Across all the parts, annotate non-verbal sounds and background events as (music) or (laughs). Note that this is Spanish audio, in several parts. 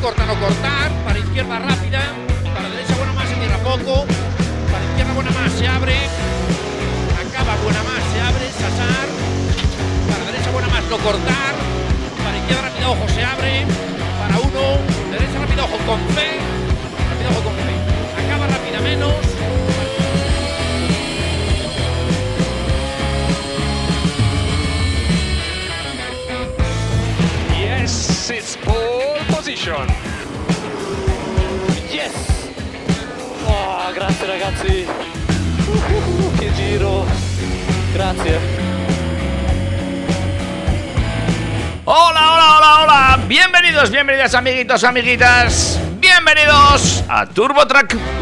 Corta, no cortar. Para izquierda rápida. Para derecha buena más, se cierra poco. Para izquierda buena más, se abre. Acaba buena más, se abre. Sasar. Para derecha buena más, no cortar. Para izquierda rápida, ojo, se abre. Para uno. Derecha rápida, ojo, con fe. Ojo, con fe. Acaba rápida menos. Yes! Oh, grazie ragazzi! Uh, che giro! Grazie! Hola, hola, hola, hola. Bienvenidos, bienvenidas, amiguitos, amiguitas. Bienvenidos a TurboTrack.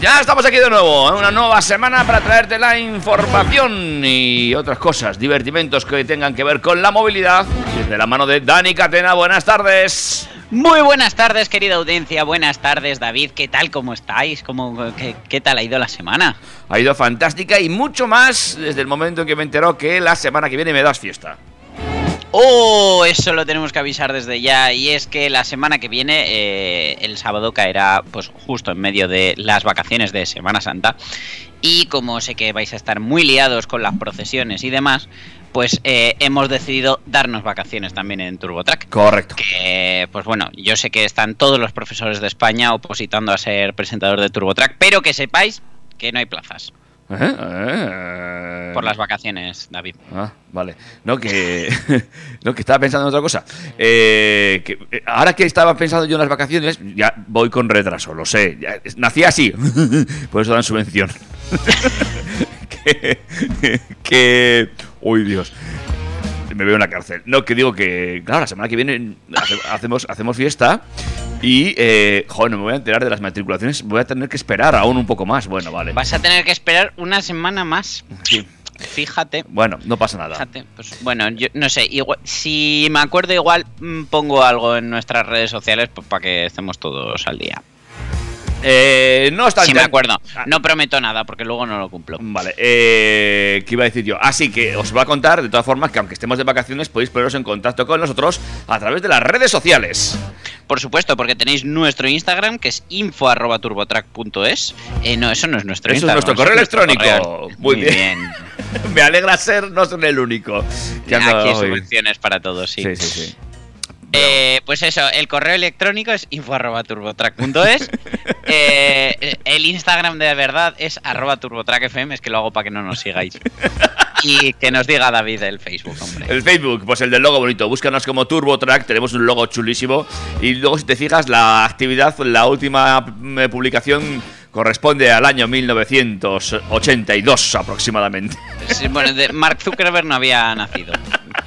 Ya estamos aquí de nuevo, en una nueva semana para traerte la información y otras cosas, divertimentos que tengan que ver con la movilidad. Desde la mano de Dani Catena, buenas tardes. Muy buenas tardes, querida audiencia. Buenas tardes, David. ¿Qué tal? ¿Cómo estáis? ¿Cómo, qué, qué tal ha ido la semana? Ha ido fantástica y mucho más desde el momento en que me enteró que la semana que viene me das fiesta. Oh, eso lo tenemos que avisar desde ya. Y es que la semana que viene, eh, el sábado caerá, pues justo en medio de las vacaciones de Semana Santa. Y como sé que vais a estar muy liados con las procesiones y demás, pues eh, hemos decidido darnos vacaciones también en TurboTrack. Correcto. que pues bueno, yo sé que están todos los profesores de España opositando a ser presentador de TurboTrack, pero que sepáis que no hay plazas ¿Eh? ¿Eh? por las vacaciones, David. Ah, vale. No, que. (laughs) no, que estaba pensando en otra cosa. Eh, que, eh, ahora que estaba pensando yo en las vacaciones, ya voy con retraso, lo sé. Ya, nací así. (laughs) Por eso dan subvención. (laughs) que. que. Uy, Dios. Me veo en la cárcel. No, que digo que. Claro, la semana que viene hace- hacemos, hacemos fiesta. Y. Eh, joder, no me voy a enterar de las matriculaciones. Voy a tener que esperar aún un poco más. Bueno, vale. Vas a tener que esperar una semana más. Sí. Fíjate. Bueno, no pasa nada. Fíjate, pues bueno, yo no sé, igual, si me acuerdo igual mm, pongo algo en nuestras redes sociales pues, para que estemos todos al día. Eh, no obstante. Si me acuerdo, Ah, no prometo nada porque luego no lo cumplo. Vale, eh, ¿qué iba a decir yo? Así que os voy a contar, de todas formas, que aunque estemos de vacaciones, podéis poneros en contacto con nosotros a través de las redes sociales. Por supuesto, porque tenéis nuestro Instagram que es info@turbotrack.es. Eh, no, eso no es nuestro Eso es Instagram. nuestro correo electrónico. correo. Muy bien. (laughs) Me alegra ser, no ser el único. que Aquí hoy. subvenciones para todos, sí. Sí, sí, sí. Eh, pues eso, el correo electrónico es info.turbotrack.es. (laughs) eh, el Instagram de verdad es arroba turbotrackfm, es que lo hago para que no nos sigáis. Y que nos diga David el Facebook, hombre. El Facebook, pues el del logo bonito. Búscanos como TurboTrack, tenemos un logo chulísimo. Y luego, si te fijas, la actividad, la última eh, publicación corresponde al año 1982 aproximadamente. Sí, Bueno, de Mark Zuckerberg no había nacido.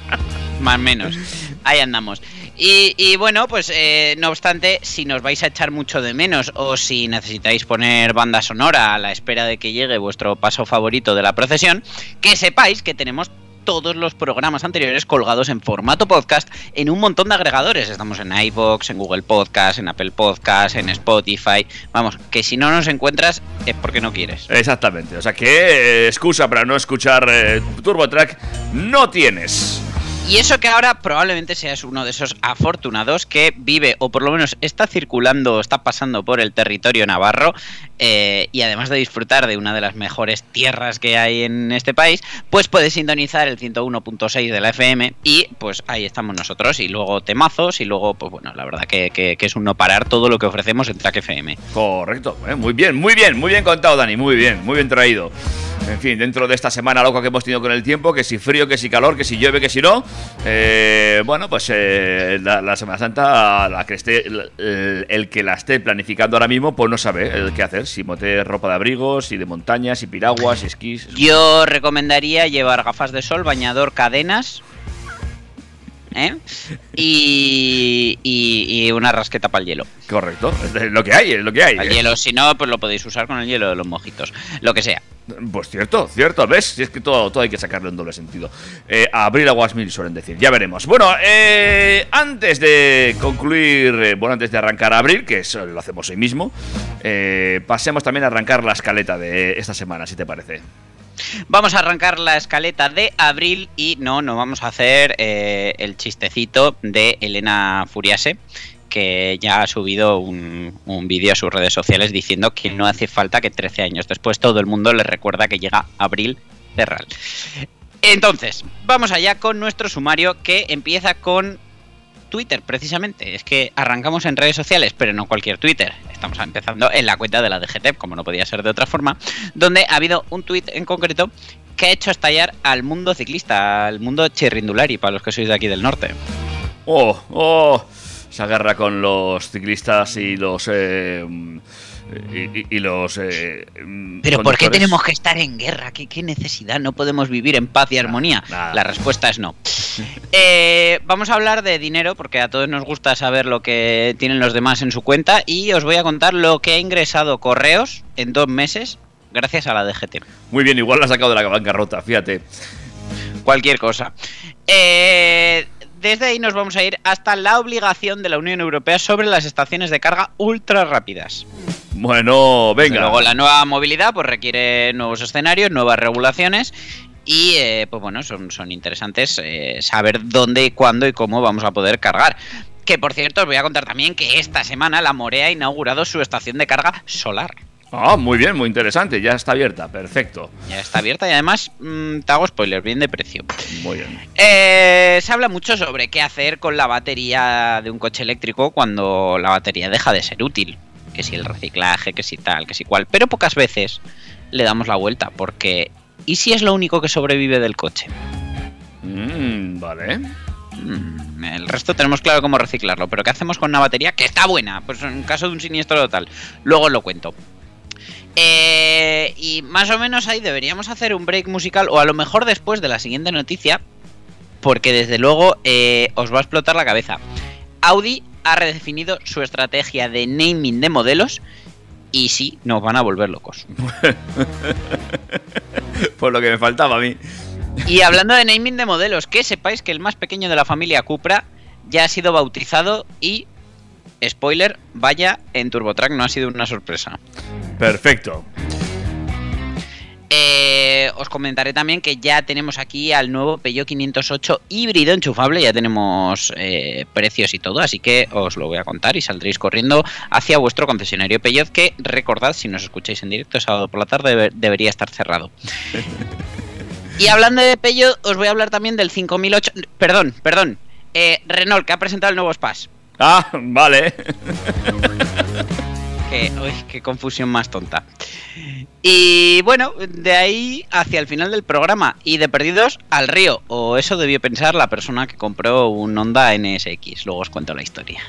(laughs) Más o menos. Ahí andamos. Y, bueno, pues eh, no obstante, si nos vais a echar mucho de menos o si necesitáis poner banda sonora a la espera de que llegue vuestro paso favorito de la procesión, que sepáis que tenemos todos los programas anteriores colgados en formato podcast en un montón de agregadores. Estamos en iVoox, en Google Podcast, en Apple Podcast, en Spotify. Vamos, que si no nos encuentras es porque no quieres. Exactamente, o sea que eh, excusa para no escuchar eh, TurboTrack no tienes. Y eso que ahora probablemente seas uno de esos afortunados que vive o por lo menos está circulando, está pasando por el territorio navarro eh, y además de disfrutar de una de las mejores tierras que hay en este país, pues puedes sintonizar el 101.6 de la FM y pues ahí estamos nosotros y luego temazos y luego pues bueno, la verdad que, que- es un no parar todo lo que ofrecemos en Track FM. Correcto, eh, muy bien, muy bien, muy bien contado, Dani, muy bien, muy bien traído. En fin, dentro de esta semana loca que hemos tenido con el tiempo, que si frío, que si calor, que si llueve, que si no, eh, bueno, pues eh, la, Semana Santa, la que esté, el, que la esté planificando ahora mismo, pues no sabe el qué hacer, si meter ropa de abrigos, si de montaña, si piraguas, si esquís. Yo recomendaría llevar gafas de sol, bañador, cadenas ¿eh? Y, y, y una rasqueta para el hielo. Correcto, es lo que hay, es lo que hay. El hielo, si no, pues lo podéis usar con el hielo de los mojitos. Lo que sea. Pues cierto, cierto, ¿ves? Si es que todo, todo hay que sacarlo en doble sentido. Eh, abrir aguas mil suelen decir, ya veremos. Bueno, eh, antes de concluir, eh, bueno, antes de arrancar a abrir, que eso lo hacemos hoy mismo, eh, pasemos también a arrancar la escaleta de esta semana, si te parece. Vamos a arrancar la escaleta de abril y no, no vamos a hacer eh, el chistecito de Elena Furiase, que ya ha subido un, un vídeo a sus redes sociales diciendo que no hace falta que 13 años después todo el mundo le recuerda que llega abril Terral. Entonces, vamos allá con nuestro sumario que empieza con Twitter, precisamente. Es que arrancamos en redes sociales, pero no cualquier Twitter. Estamos empezando en la cuenta de la DGT, como no podía ser de otra forma, donde ha habido un tweet en concreto que ha hecho estallar al mundo ciclista, al mundo chirrindulari, para los que sois de aquí del norte. Oh, oh, esa guerra con los ciclistas y los... eh, y, los... eh, Pero ¿por qué tenemos que estar en guerra? ¿Qué, qué necesidad? ¿No podemos vivir en paz y armonía? nada. La respuesta es no. Eh, vamos a hablar de dinero porque a todos nos gusta saber lo que tienen los demás en su cuenta y os voy a contar lo que ha ingresado Correos en dos meses gracias a la DGT. Muy bien, igual la ha sacado de la bancarrota, fíjate. Cualquier cosa. Eh, desde ahí nos vamos a ir hasta la obligación de la Unión Europea sobre las estaciones de carga ultra rápidas. Bueno, Desde venga. Luego la nueva movilidad pues requiere nuevos escenarios, nuevas regulaciones y eh, pues bueno, son, son interesantes eh, saber dónde, cuándo y cómo vamos a poder cargar. Que por cierto os voy a contar también que esta semana la Morea ha inaugurado su estación de carga solar. Ah, muy bien, muy interesante. Ya está abierta, perfecto. Ya está abierta y además mm, te hago spoiler, bien de precio. Muy bien. Eh, se habla mucho sobre qué hacer con la batería de un coche eléctrico cuando la batería deja de ser útil. Que si el reciclaje, que si tal, que si cual. Pero pocas veces le damos la vuelta porque ¿y si es lo único que sobrevive del coche? Mm, vale. Mm, el resto tenemos claro cómo reciclarlo, pero ¿qué hacemos con una batería que está buena? Pues en caso de un siniestro total. Luego os lo cuento. Eh, y más o menos ahí deberíamos hacer un break musical, o a lo mejor después de la siguiente noticia, porque desde luego eh, os va a explotar la cabeza. Audi ha redefinido su estrategia de naming de modelos y sí, nos van a volver locos. (laughs) Pues lo que me faltaba a mí. Y hablando de naming de modelos, que sepáis que el más pequeño de la familia Cupra ya ha sido bautizado y, spoiler, vaya, en TurboTrack no ha sido una sorpresa. Perfecto. Eh, os comentaré también que ya tenemos aquí al nuevo Peugeot 508 híbrido enchufable, ya tenemos eh, precios y todo, así que os lo voy a contar y saldréis corriendo hacia vuestro concesionario Peugeot, que recordad, si nos escucháis en directo sábado por la tarde, debe- debería estar cerrado. (laughs) y hablando de Peugeot, os voy a hablar también del 5008, perdón, perdón, eh, Renault, que ha presentado el nuevo Spass. Ah, vale. (laughs) Que, uy, qué confusión más tonta. Y bueno, de ahí hacia el final del programa y de perdidos al río. O eso debió pensar la persona que compró un Honda NSX. Luego os cuento la historia.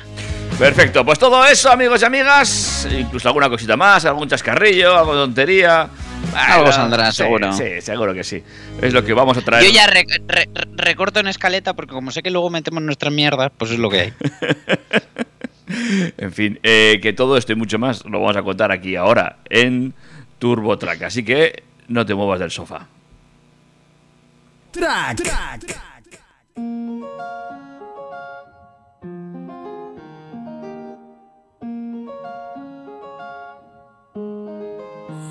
Perfecto, pues todo eso, amigos y amigas. Incluso alguna cosita más, algún chascarrillo, algo de tontería. Algo Bueno, saldrá, sí, seguro. Sí, seguro que sí. Es lo que vamos a traer. Yo ya re- re- recorto en escaleta porque como sé que luego metemos nuestras mierdas, pues es lo que hay. (laughs) En fin, eh, que todo esto y mucho más lo vamos a contar aquí ahora en Turbo Track. Así que no te muevas del sofá.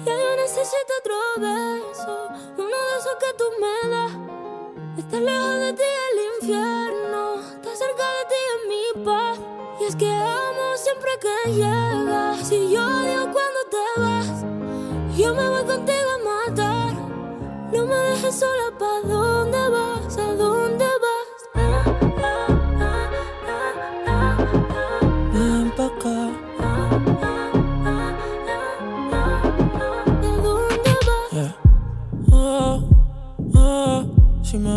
Ya yo necesito otro beso, uno de esos que tú me das. Está lejos de ti el infierno, está cerca de ti en mi paz. Y es que amo siempre que llegas. Si yo odio cuando te vas, yo me voy contigo a matar. No me dejes sola, ¿pa' dónde vas? ¿A dónde vas? Ven pa' acá. ¿A dónde vas? Yeah. Oh, oh, si me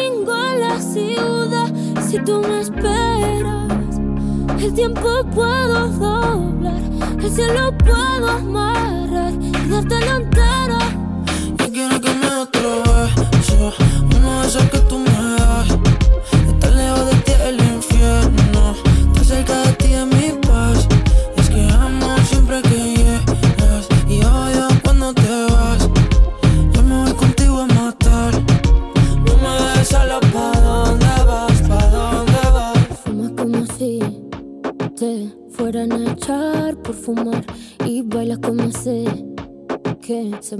Y a la ciudad. Si tú me esperas, el tiempo puedo doblar. El cielo puedo amarrar y dártelo entero. Yo quiero que me beso, uno de esos que tú me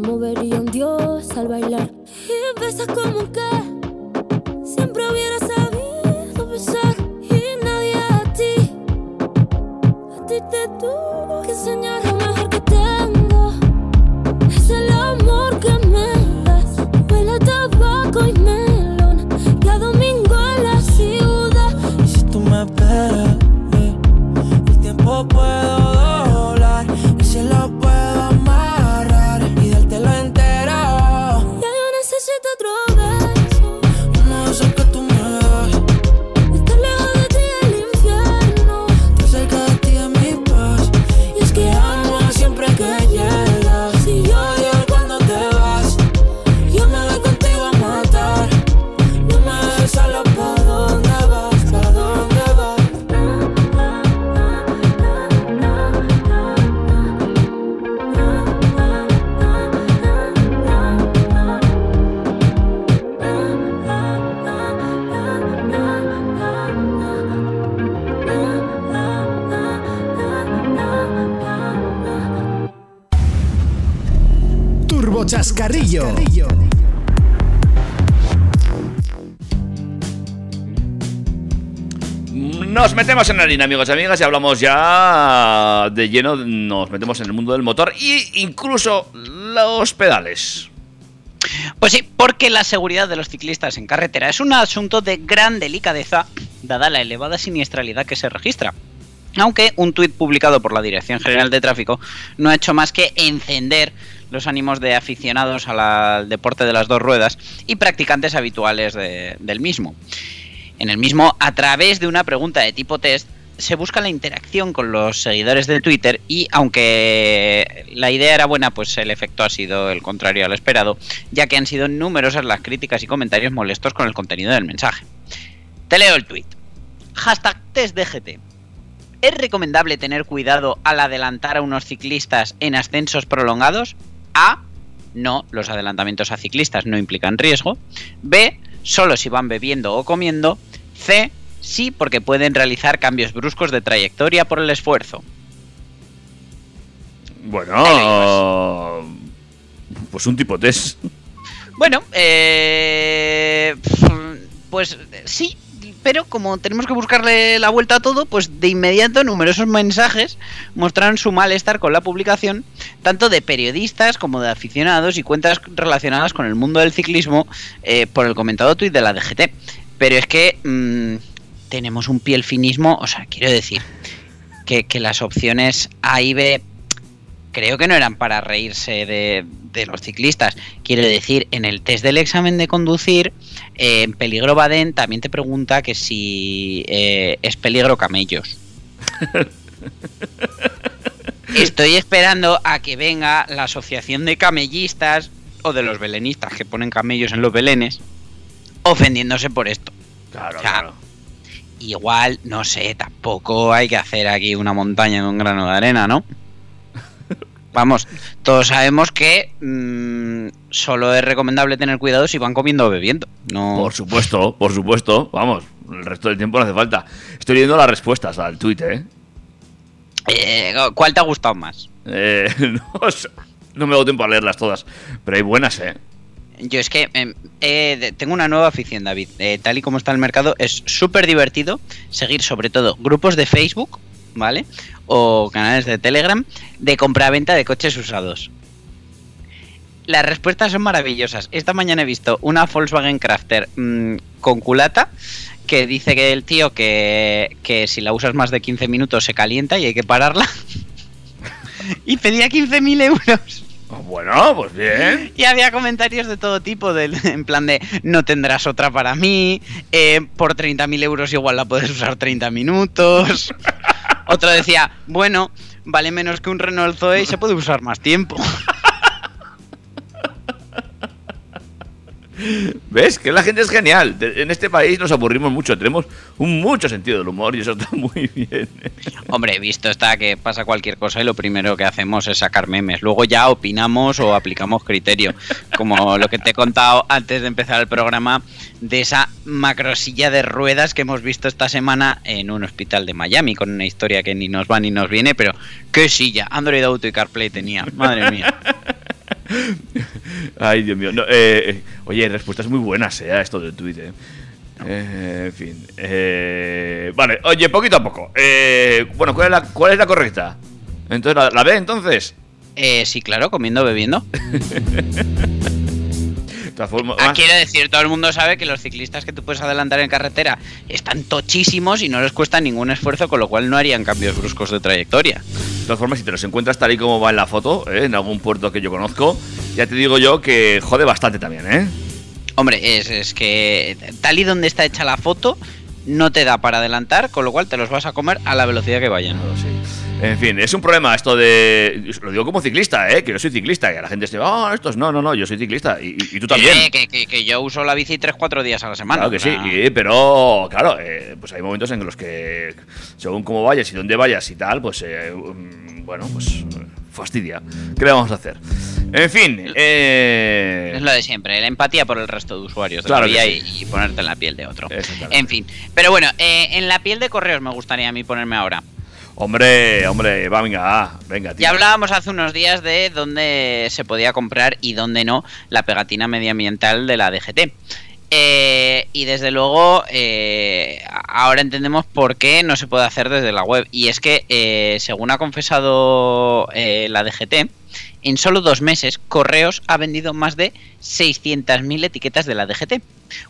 movería un dios al bailar. Y besas como Nos metemos en harina, amigos y amigas, y hablamos ya de lleno, nos metemos en el mundo del motor e incluso los pedales. Pues sí, porque la seguridad de los ciclistas en carretera es un asunto de gran delicadeza, dada la elevada siniestralidad que se registra. Aunque un tuit publicado por la Dirección General de Tráfico no ha hecho más que encender los ánimos de aficionados la- al deporte de las dos ruedas y practicantes habituales de- del mismo. En el mismo, a través de una pregunta de tipo test, se busca la interacción con los seguidores de Twitter y aunque la idea era buena, pues el efecto ha sido el contrario al esperado, ya que han sido numerosas las críticas y comentarios molestos con el contenido del mensaje. Te leo el tweet. Hashtag testDGT. ¿Es recomendable tener cuidado al adelantar a unos ciclistas en ascensos prolongados? A. No, los adelantamientos a ciclistas no implican riesgo. B. Solo si van bebiendo o comiendo. C. Sí, porque pueden realizar cambios bruscos de trayectoria por el esfuerzo. Bueno, pues un tipo test. Bueno, eh, pues sí, pero como tenemos que buscarle la vuelta a todo, pues de inmediato numerosos mensajes mostraron su malestar con la publicación, tanto de periodistas como de aficionados y cuentas relacionadas con el mundo del ciclismo eh, por el comentado tuit de la DGT. Pero es que mm, tenemos un piel finismo, o sea, quiero decir que, que las opciones A y B creo que no eran para reírse de, de los ciclistas. Quiero decir, en el test del examen de conducir, eh, en peligro Baden también te pregunta que si eh, es peligro camellos. (laughs) Estoy esperando a que venga la asociación de camellistas o de los belenistas que ponen camellos en los belenes ofendiéndose por esto. Claro, O sea, claro. Igual, no sé, tampoco hay que hacer aquí una montaña de un grano de arena, ¿no? Vamos, todos sabemos que mm, solo es recomendable tener cuidado si van comiendo o bebiendo. No, Por supuesto, por supuesto. Vamos, el resto del tiempo no hace falta. Estoy leyendo las respuestas al tweet, ¿eh? Eh, ¿Cuál te ha gustado más? Eh, (laughs) no, no me hago tiempo a leerlas todas, pero hay buenas, ¿eh? Yo es que em, eh, tengo una nueva afición, David. Eh, tal y como está el mercado, es súper divertido seguir sobre todo grupos de Facebook, ¿vale? O canales de Telegram de compraventa de coches usados. Las respuestas son maravillosas. Esta mañana he visto una Volkswagen Crafter mm, con culata que dice que el tío que, que si la usas más de 15 minutos se calienta y hay que pararla. (laughs) y pedía 15.000 euros. Bueno, pues bien. Y había comentarios de todo tipo, en plan de no tendrás otra para mí, eh, por 30.000 euros igual la puedes usar 30 minutos. (laughs) Otro decía, bueno, vale menos que un Renault Zoe y se puede usar más tiempo. (laughs) ¿Ves? Que la gente es genial. En este país nos aburrimos mucho, tenemos un mucho sentido del humor y eso está (laughs) muy bien. Hombre, visto está que pasa cualquier cosa y lo primero que hacemos es sacar memes. Luego ya opinamos o aplicamos criterio. Como lo que te he contado antes de empezar el programa de esa macrosilla de ruedas que hemos visto esta semana en un hospital de Miami con una historia que ni nos va ni nos viene, pero qué silla. Android Auto y CarPlay tenía. Madre mía. (laughs) (laughs) Ay, Dios mío. No, eh, eh, oye, respuestas muy buenas eh, a esto del tuit. Eh. Eh, en fin. Eh, vale, oye, poquito a poco. Eh, bueno, ¿cuál es, la, ¿cuál es la correcta? Entonces, ¿la, la B entonces? Eh, sí, claro, comiendo, bebiendo. (laughs) Formas- Ah, quiero decir, todo el mundo sabe que los ciclistas que tú puedes adelantar en carretera están tochísimos y no les cuesta ningún esfuerzo, con lo cual no harían cambios bruscos de trayectoria. De todas formas, si te los encuentras tal y como va en la foto, eh, en algún puerto que yo conozco, ya te digo yo que jode bastante también, ¿eh? Hombre, es, es que tal y donde está hecha la foto, no te da para adelantar, con lo cual te los vas a comer a la velocidad que vayan. Sí. En fin, es un problema esto de. Lo digo como ciclista, ¿eh? Que yo soy ciclista. Que la gente esté, ah, estos no, no, no, yo soy ciclista. Y, y- tú también. Eh, que, que- que yo uso la bici 3-4 días a la semana. Claro que sí, y- pero claro, eh, pues hay momentos en los que según cómo vayas y dónde vayas y tal, pues eh, mm, bueno, pues fastidia. ¿Qué le vamos a hacer? En fin, eh, Es lo de siempre, la empatía por el resto de usuarios de Claro la que vía sí. y, y ponerte en la piel de otro. En fin, pero bueno, eh, en la piel de correos me gustaría a mí ponerme ahora. Hombre, hombre, va, venga, venga, tío. Ya hablábamos hace unos días de dónde se podía comprar y dónde no la pegatina medioambiental de la DGT. Eh, y desde luego, eh, ahora entendemos por qué no se puede hacer desde la web. Y es que, eh, según ha confesado eh, la DGT, en solo dos meses, Correos ha vendido más de 600.000 etiquetas de la DGT.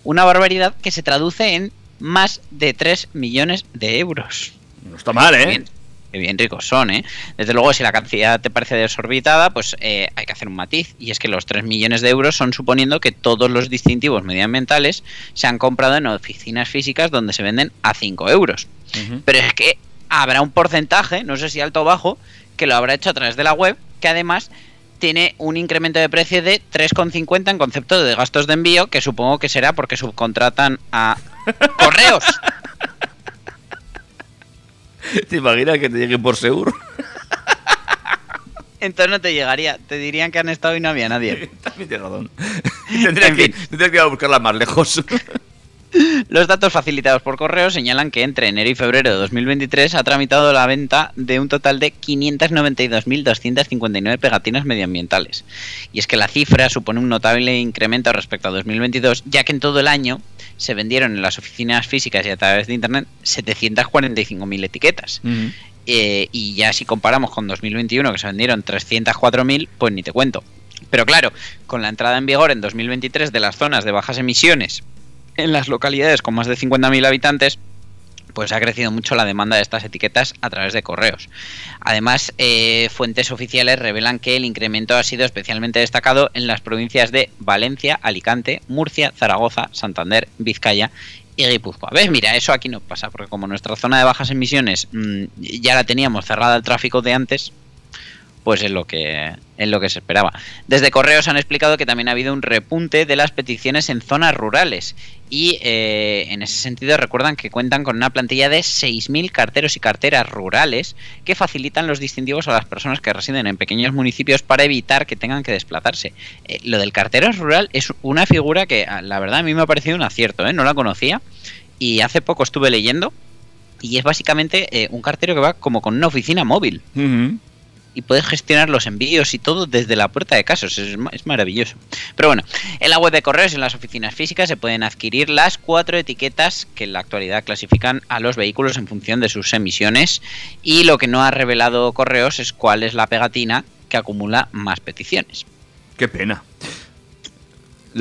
Una barbaridad que se traduce en más de 3 millones de euros. No está mal, ¿eh? Bien, qué bien ricos son, ¿eh? Desde luego, si la cantidad te parece desorbitada, pues eh, hay que hacer un matiz. Y es que los 3 millones de euros son suponiendo que todos los distintivos medioambientales se han comprado en oficinas físicas donde se venden a 5 euros. Pero es que habrá un porcentaje, no sé si alto o bajo, que lo habrá hecho a través de la web, que además tiene un incremento de precio de 3,50 en concepto de gastos de envío, que supongo que será porque subcontratan a (laughs) correos. (laughs) ¿Te imaginas que te llegue por seguro? (laughs) Entonces no te llegaría. Te dirían que han estado y no había nadie. (laughs) También tienes razón. Tendría En que, fin. tendría que ir a buscarla más lejos. Los datos facilitados por correo señalan que entre enero y febrero de 2023 ha tramitado la venta de un total de 592.259 pegatinas medioambientales. Y es que la cifra supone un notable incremento respecto a 2022, ya que en todo el año se vendieron en las oficinas físicas y a través de Internet 745.000 etiquetas. Eh, y ya si comparamos con 2021, que se vendieron 304.000, pues ni te cuento. Pero claro, con la entrada en vigor en 2023 de las zonas de bajas emisiones en las localidades con más de 50.000 habitantes, pues ha crecido mucho la demanda de estas etiquetas a través de correos. Además, eh, fuentes oficiales revelan que el incremento ha sido especialmente destacado en las provincias de Valencia, Alicante, Murcia, Zaragoza, Santander, Vizcaya y Guipúzcoa. ¿Ves? Mira, eso aquí no pasa, porque como nuestra zona de bajas emisiones mm, ya la teníamos cerrada al tráfico de antes, pues es lo que es lo que se esperaba. Desde Correos han explicado que también ha habido un repunte de las peticiones en zonas rurales y eh, en ese sentido recuerdan que cuentan con una plantilla de 6.000 carteros y carteras rurales que facilitan los distintivos a las personas que residen en pequeños municipios para evitar que tengan que desplazarse. Eh, lo del cartero rural es una figura que ah, la verdad a mí me ha parecido un acierto, ¿eh? no la conocía y hace poco estuve leyendo y es básicamente eh, un cartero que va como con una oficina móvil y puedes gestionar los envíos y todo desde la puerta de casa. Es, ma- es maravilloso. Pero bueno, en la web de correos, en las oficinas físicas, se pueden adquirir las cuatro etiquetas que en la actualidad clasifican a los vehículos en función de sus emisiones. Y lo que no ha revelado correos es cuál es la pegatina que acumula más peticiones. Qué pena.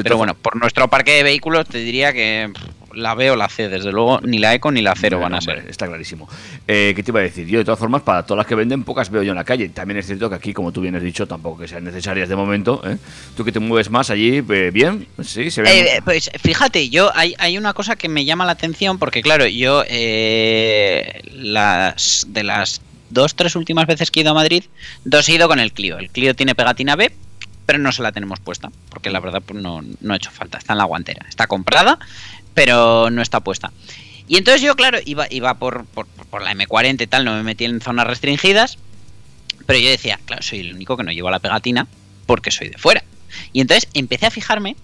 Pero bueno, por nuestro parque de vehículos te diría que pff, la B o la C, desde luego ni la Eco ni la Cero van a Hombre, ser. Está clarísimo. Eh, ¿Qué te iba a decir? Yo, de todas formas, para todas las que venden, pocas veo yo en la calle. También es cierto que aquí, como tú bien has dicho, tampoco que sean necesarias de momento. ¿eh? Tú que te mueves más allí, eh, bien, sí, se. Eh, pues fíjate, yo hay, hay una cosa que me llama la atención porque claro, yo eh, las de las dos, tres últimas veces que he ido a Madrid, dos he ido con el Clio. El Clio tiene pegatina B, pero no se la tenemos puesta, porque la verdad pues no, no ha hecho falta, está en la guantera, está comprada, pero no está puesta. Y entonces yo, claro, iba, iba por, por, por la M40 y tal, no me metí en zonas restringidas, pero yo decía, claro, soy el único que no lleva la pegatina porque soy de fuera. Y entonces empecé a fijarme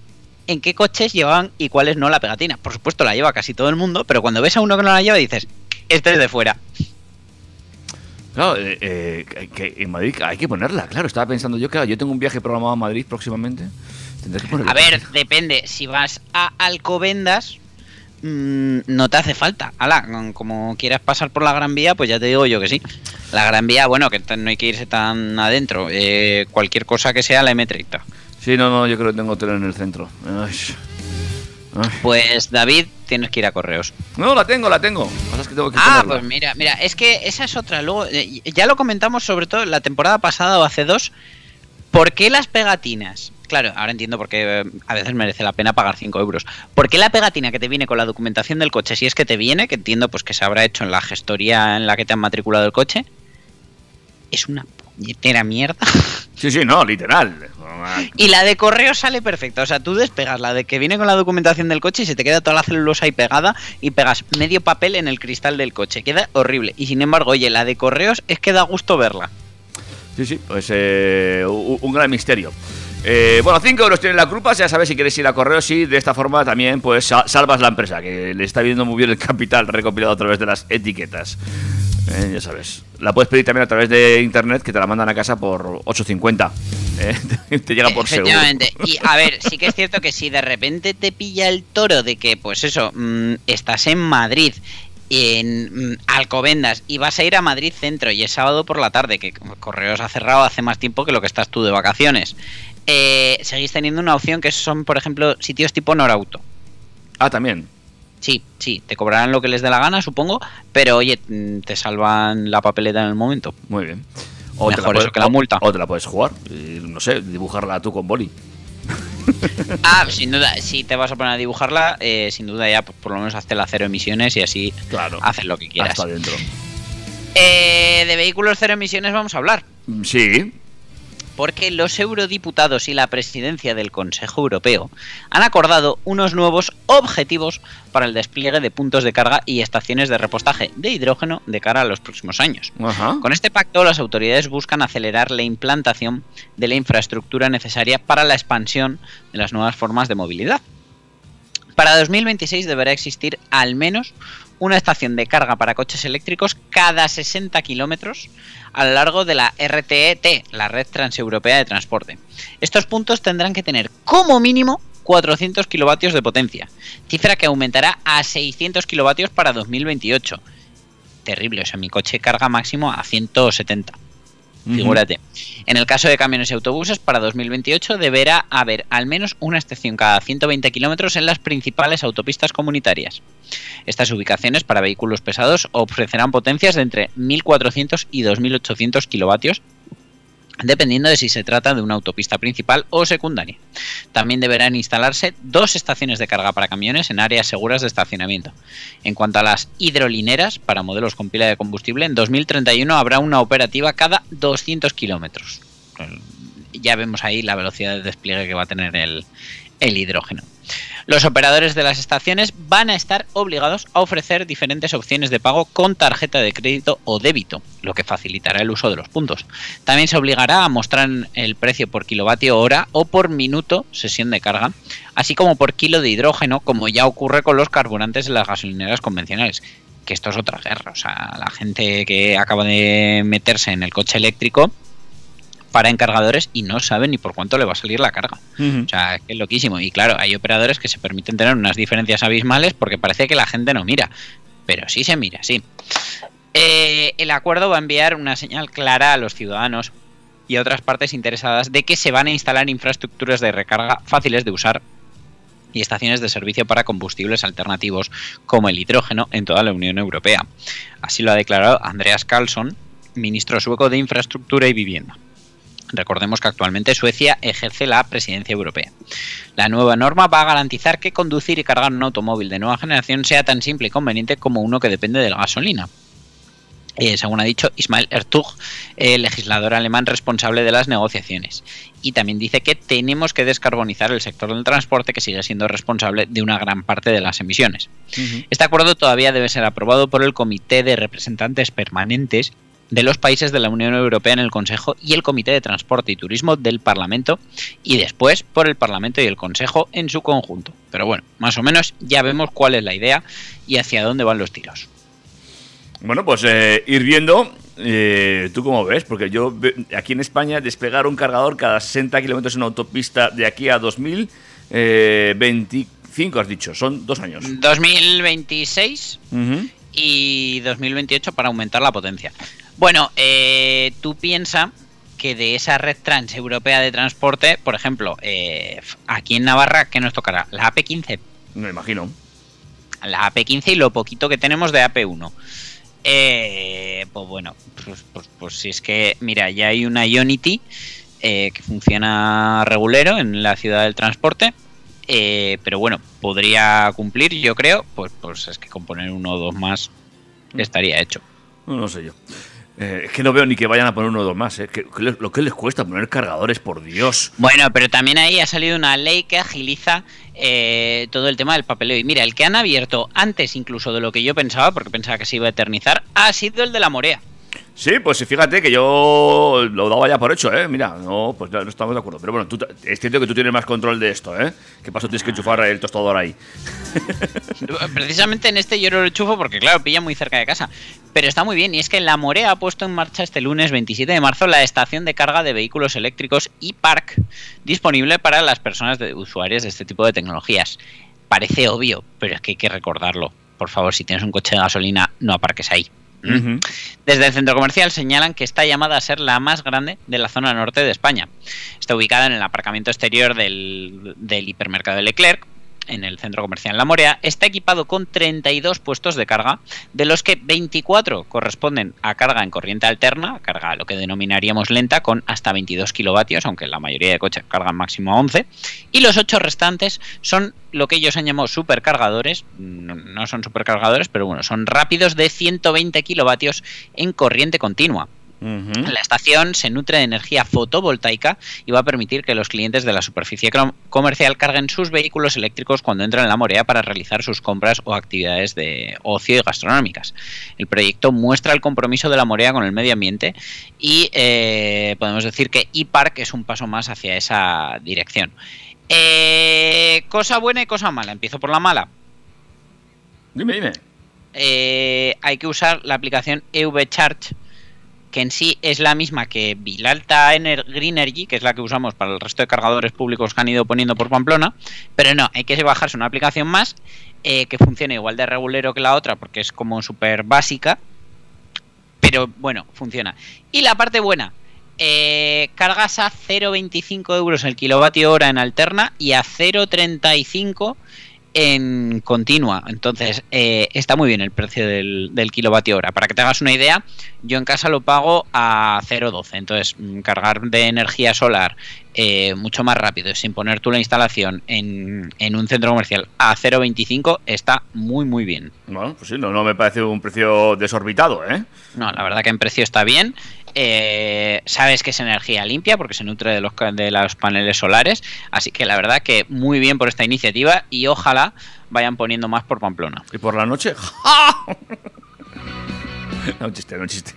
en qué coches llevaban y cuáles no la pegatina. Por supuesto la lleva casi todo el mundo, pero cuando ves a uno que no la lleva dices, este es de fuera. Claro, eh, eh, que- en Madrid hay que ponerla, claro. Estaba pensando yo, claro, yo tengo un viaje programado a Madrid próximamente. A ver, depende, si vas a Alcobendas, mm, no te hace falta. Ala, como quieras pasar por la Gran Vía, pues ya te digo yo que sí. La Gran Vía, bueno, que no hay que irse tan adentro. eh, cualquier cosa que sea la M30. Sí, no, no, yo creo que tengo hotel en el centro. Ay. Ay. Pues David, tienes que ir a correos. No, la tengo, la tengo. Es que tengo que Ah, ponerla. pues mira, mira, es que esa es otra. Luego, eh, ya lo comentamos sobre todo la temporada pasada o hace dos. ¿Por qué las pegatinas? Claro, ahora entiendo por qué eh, a veces merece la pena pagar 5 euros. ¿Por qué la pegatina que te viene con la documentación del coche, si es que te viene, que entiendo pues que se habrá hecho en la gestoría en la que te han matriculado el coche, es una puñetera mierda? (laughs) Sí, sí, no, literal. (laughs) Y la de correo sale perfecta. O sea, tú despegas la de que viene con la documentación del coche y se te queda toda la celulosa ahí pegada y pegas medio papel en el cristal del coche. Queda horrible. Y sin embargo, oye, la de correos es que da gusto verla. Sí, sí, pues eh, un gran misterio. Eh, bueno, 5 euros tiene la culpa, ya sabes si quieres ir a correos y de esta forma también pues sa- salvas la empresa, que le está viendo muy bien el capital recopilado a través de las etiquetas. Eh, ya sabes. La puedes pedir también a través de internet que te la mandan a casa por 8.50. Eh, (laughs) te llega por seguro. Efectivamente. Y a ver, (laughs) sí que es cierto que si de repente te pilla el toro de que, pues eso, mm, estás en Madrid, en mm, Alcobendas, y vas a ir a Madrid Centro y es sábado por la tarde, que Correos ha cerrado hace más tiempo que lo que estás tú de vacaciones. Eh, seguís teniendo una opción que son, por ejemplo, sitios tipo Norauto. Ah, también. Sí, sí, te cobrarán lo que les dé la gana, supongo, pero oye, mm, te salvan la papeleta en el momento. Muy bien. Mejor te eso puedes- que la multa. O te la puedes jugar. y, no sé, dibujarla tú con boli. (laughs) Ah, sin duda, si te vas a poner a dibujarla, eh, sin duda ya por, por lo menos hazte la cero emisiones y así Claro. haces lo que quieras. Hasta adentro. Eh, de vehículos cero emisiones vamos a hablar, Sí. Porque los eurodiputados y la presidencia del Consejo Europeo han acordado unos nuevos objetivos para el despliegue de puntos de carga y estaciones de repostaje de hidrógeno de cara a los próximos años. Ajá. Con este pacto, las autoridades buscan acelerar la implantación de la infraestructura necesaria para la expansión de las nuevas formas de movilidad. Para 2026 deberá existir al menos una estación de carga para coches eléctricos cada 60 kilómetros a lo largo de la RTET, la Red Transeuropea de Transporte. Estos puntos tendrán que tener como mínimo 400 kilovatios de potencia, cifra que aumentará a 600 kilovatios para 2028 terrible. O sea, mi coche carga máximo a 170. Figúrate. En el caso de camiones y autobuses, para 2028 deberá haber al menos una estación cada 120 kilómetros en las principales autopistas comunitarias. Estas ubicaciones para vehículos pesados ofrecerán potencias de entre 1400 y 2800 kilovatios dependiendo de si se trata de una autopista principal o secundaria. También deberán instalarse dos estaciones de carga para camiones en áreas seguras de estacionamiento. En cuanto a las hidrolineras, para modelos con pila de combustible, en 2031 habrá una operativa cada 200 kilómetros. Ya vemos ahí la velocidad de despliegue que va a tener el, el hidrógeno. Los operadores de las estaciones van a estar obligados a ofrecer diferentes opciones de pago con tarjeta de crédito o débito, lo que facilitará el uso de los puntos. También se obligará a mostrar el precio por kilovatio hora o por minuto sesión de carga, así como por kilo de hidrógeno, como ya ocurre con los carburantes de las gasolineras convencionales. Que esto es otra guerra. O sea, la gente que acaba de meterse en el coche eléctrico para encargadores y no sabe ni por cuánto le va a salir la carga. O sea, que es loquísimo. Y claro, hay operadores que se permiten tener unas diferencias abismales porque parece que la gente no mira. Pero sí se mira, sí. Eh, el acuerdo va a enviar una señal clara a los ciudadanos y a otras partes interesadas de que se van a instalar infraestructuras de recarga fáciles de usar y estaciones de servicio para combustibles alternativos como el hidrógeno en toda la Unión Europea. Así lo ha declarado Andreas Carlsson, ministro sueco de Infraestructura y Vivienda. Recordemos que actualmente Suecia ejerce la presidencia europea. La nueva norma va a garantizar que conducir y cargar un automóvil de nueva generación sea tan simple y conveniente como uno que depende de la gasolina. Eh, según ha dicho Ismail Ertug, legislador alemán responsable de las negociaciones. Y también dice que tenemos que descarbonizar el sector del transporte que sigue siendo responsable de una gran parte de las emisiones. Este acuerdo todavía debe ser aprobado por el Comité de Representantes Permanentes de los países de la Unión Europea en el Consejo y el Comité de Transporte y Turismo del Parlamento y después por el Parlamento y el Consejo en su conjunto. Pero bueno, más o menos ya vemos cuál es la idea y hacia dónde van los tiros. Bueno, pues eh, ir viendo, eh, ¿tú cómo ves? Porque yo aquí en España desplegar un cargador cada 60 kilómetros en autopista de aquí a 2025, has dicho, son dos años. 2026 Ujú. y 2028 para aumentar la potencia. Bueno, eh, tú piensa que de esa red transeuropea de transporte, por ejemplo, eh, aquí en Navarra, ¿qué nos tocará? La AP15. Me imagino. La AP15 y lo poquito que tenemos de AP1. Eh, pues bueno, pues, pues- pues si es que, mira, ya hay una Ionity eh, que funciona regulero en la ciudad del transporte. eh, pero bueno, podría cumplir, yo creo. Pues, pues es que con poner uno o dos más estaría hecho. No, no sé yo. Eh, es que no veo ni que vayan a poner uno o dos más. ¿eh? Que- les- lo que les cuesta poner cargadores, por Dios. Bueno, pero también ahí ha salido una ley que agiliza eh, todo el tema del papeleo. Y mira, el que han abierto antes incluso de lo que yo pensaba, porque pensaba que se iba a eternizar, ha sido el de la Morea. Sí, pues fíjate que yo lo daba ya por hecho, ¿eh? Mira, no, pues no estamos de acuerdo. Pero bueno, tú, es cierto que tú tienes más control de esto, ¿eh? ¿Qué pasó? Tienes que enchufar el tostador ahí. (laughs) Precisamente en este yo no lo enchufo porque, claro, pilla muy cerca de casa. Pero está muy bien, y es que la Morea ha puesto en marcha este lunes 27 de marzo la estación de carga de vehículos eléctricos e-Park, disponible para las personas de, usuarias de este tipo de tecnologías. Parece obvio, pero es que hay que recordarlo. Por favor, si tienes un coche de gasolina, no aparques ahí. Desde el centro comercial señalan que está llamada a ser la más grande de la zona norte de España. Está ubicada en el aparcamiento exterior del, del hipermercado de Leclerc, en el centro comercial La Morea. Está equipado con 32 puestos de carga, de los que 24 corresponden a carga en corriente alterna, carga lo que denominaríamos lenta, con hasta 22 kilovatios, aunque la mayoría de coches cargan máximo a 11. Y los 8 restantes son lo que ellos han llamado supercargadores. No son supercargadores, pero bueno, son rápidos de 120 kilovatios en corriente continua. La estación se nutre de energía fotovoltaica y va a permitir que los clientes de la superficie comercial carguen sus vehículos eléctricos cuando entran en la Morea para realizar sus compras o actividades de ocio y gastronómicas. El proyecto muestra el compromiso de la Morea con el medio ambiente y eh, podemos decir que ePark es un paso más hacia esa dirección. Eh, cosa buena y cosa mala. Empiezo por la mala. Dime, dime. Eh, hay que usar la aplicación EV Charge, que en sí es la misma que Vilalta Ener Greenergy, que es la que usamos para el resto de cargadores públicos que han ido poniendo por Pamplona, pero no, hay que bajarse una aplicación más eh, que funcione igual de regulero que la otra, porque es como súper básica, pero bueno, funciona. Y la parte buena, eh, cargas a 0,25 euros el kilovatio hora en alterna y a 0,35 en continua. Entonces, eh, está muy bien el precio del, del kilovatio hora. Para que te hagas una idea, yo en casa lo pago a 0,12. Entonces, mm, cargar de energía solar eh, mucho más rápido, sin poner tú la instalación en, en un centro comercial a 0,25, está muy, muy bien. Bueno, pues sí, no, no me parece un precio desorbitado, ¿eh? No, la verdad que en precio está bien. Eh, sabes que es energía limpia porque se nutre de los, de los paneles solares. Así que la verdad que muy bien por esta iniciativa y ojalá vayan poniendo más por Pamplona. Y por la noche. ¡ja! (laughs) (laughs) No, chiste, no, chiste.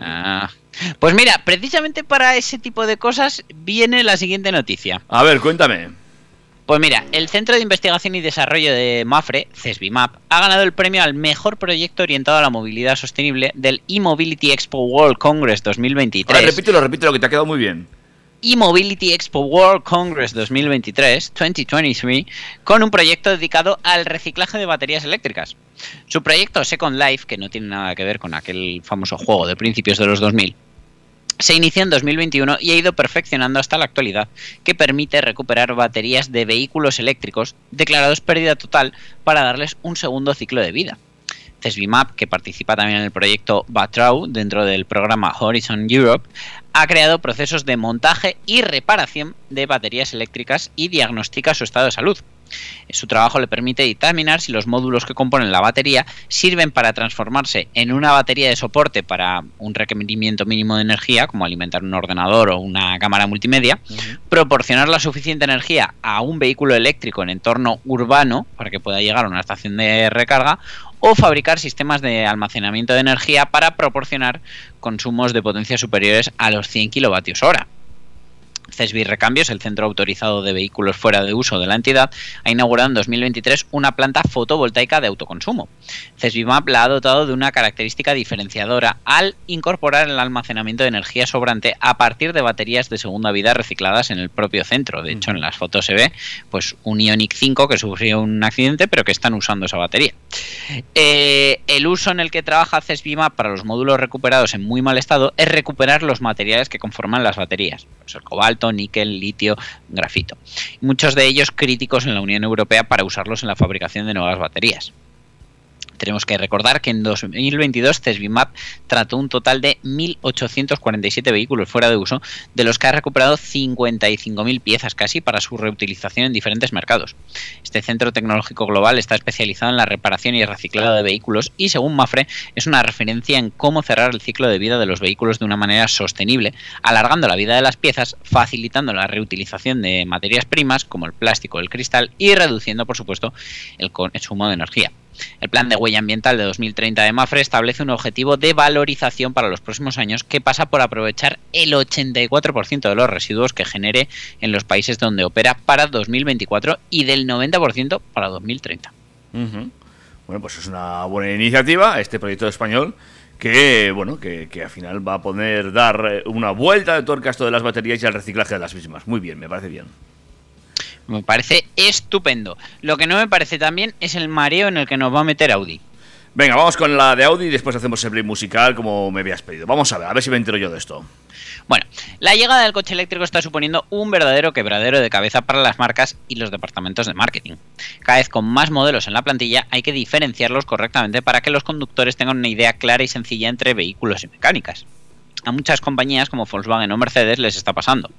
Ah. Pues mira, precisamente para ese tipo de cosas viene la siguiente noticia. A ver, cuéntame. Pues mira, el Centro de Investigación y Desarrollo de Mafre, CESBIMAP, ha ganado el premio al mejor proyecto orientado a la movilidad sostenible del eMobility Expo World Congress 2023. Ahora, repítelo, repítelo, que te ha quedado muy bien. eMobility Expo World Congress 2023, 2023, con un proyecto dedicado al reciclaje de baterías eléctricas. Su proyecto Second Life, que no tiene nada que ver con aquel famoso juego de principios de los 2000, Se inició en 2021 y ha ido perfeccionando hasta la actualidad, que permite recuperar baterías de vehículos eléctricos declarados pérdida total para darles un segundo ciclo de vida. CESBIMAP, que participa también en el proyecto Batrau dentro del programa Horizon Europe, ha creado procesos de montaje y reparación de baterías eléctricas y diagnostica su estado de salud. Su trabajo le permite determinar si los módulos que componen la batería sirven para transformarse en una batería de soporte para un requerimiento mínimo de energía, como alimentar un ordenador o una cámara multimedia, proporcionar la suficiente energía a un vehículo eléctrico en entorno urbano para que pueda llegar a una estación de recarga, o fabricar sistemas de almacenamiento de energía para proporcionar consumos de potencia superiores a los 100 kilovatios hora. CESBI Recambios, el centro autorizado de vehículos fuera de uso de la entidad, ha inaugurado en 2023 una planta fotovoltaica de autoconsumo. CESBI Map la ha dotado de una característica diferenciadora al incorporar el almacenamiento de energía sobrante a partir de baterías de segunda vida recicladas en el propio centro. De hecho, en las fotos se ve pues un Ionic 5 que sufrió un accidente, pero que están usando esa batería. Eh, el uso en el que trabaja CESBI Map para los módulos recuperados en muy mal estado es recuperar los materiales que conforman las baterías, pues el cobalto, níquel, litio, grafito. Muchos de ellos críticos en la Unión Europea para usarlos en la fabricación de nuevas baterías. Tenemos que recordar que en 2022 CESBIMAP trató un total de 1.847 vehículos fuera de uso, de los que ha recuperado 55.000 piezas casi para su reutilización en diferentes mercados. Este centro tecnológico global está especializado en la reparación y reciclado de vehículos y, según Mafre, es una referencia en cómo cerrar el ciclo de vida de los vehículos de una manera sostenible, alargando la vida de las piezas, facilitando la reutilización de materias primas como el plástico o el cristal y reduciendo, por supuesto, el consumo de energía. El plan de huella ambiental de 2030 de Mafre establece un objetivo de valorización para los próximos años que pasa por aprovechar el 84% de los residuos que genere en los países donde opera para 2024 y del 90% para 2030. Bueno, pues es una buena iniciativa este proyecto español que bueno que, que, al final va a poder dar eh, una vuelta de tuerca a esto de las baterías y al reciclaje de las mismas. Muy bien, me parece bien. Me parece estupendo. Lo que no me parece también es el mareo en el que nos va a meter Audi. Venga, vamos con la de Audi y después hacemos el break musical como me habías pedido. Vamos a ver, a ver si me entero yo de esto. Bueno, la llegada del coche eléctrico está suponiendo un verdadero quebradero de cabeza para las marcas y los departamentos de marketing. Cada vez con más modelos en la plantilla hay que diferenciarlos correctamente para que los conductores tengan una idea clara y sencilla entre vehículos y mecánicas. A muchas compañías como Volkswagen o Mercedes les está pasando.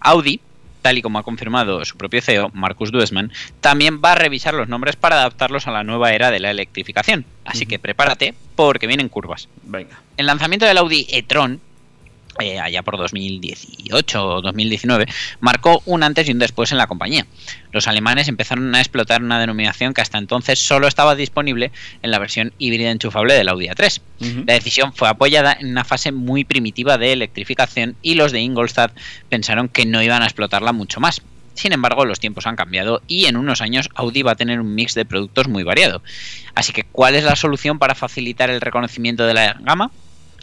Audi tal y como ha confirmado su propio CEO, Marcus Duesman, también va a revisar los nombres para adaptarlos a la nueva era de la electrificación. Así que prepárate porque vienen curvas. Venga. El lanzamiento del Audi e-tron eh, allá por 2018 o 2019, marcó un antes y un después en la compañía. Los alemanes empezaron a explotar una denominación que hasta entonces solo estaba disponible en la versión híbrida enchufable del Audi A3. La decisión fue apoyada en una fase muy primitiva de electrificación y los de Ingolstadt pensaron que no iban a explotarla mucho más. Sin embargo, los tiempos han cambiado y en unos años Audi va a tener un mix de productos muy variado. Así que, ¿cuál es la solución para facilitar el reconocimiento de la gama?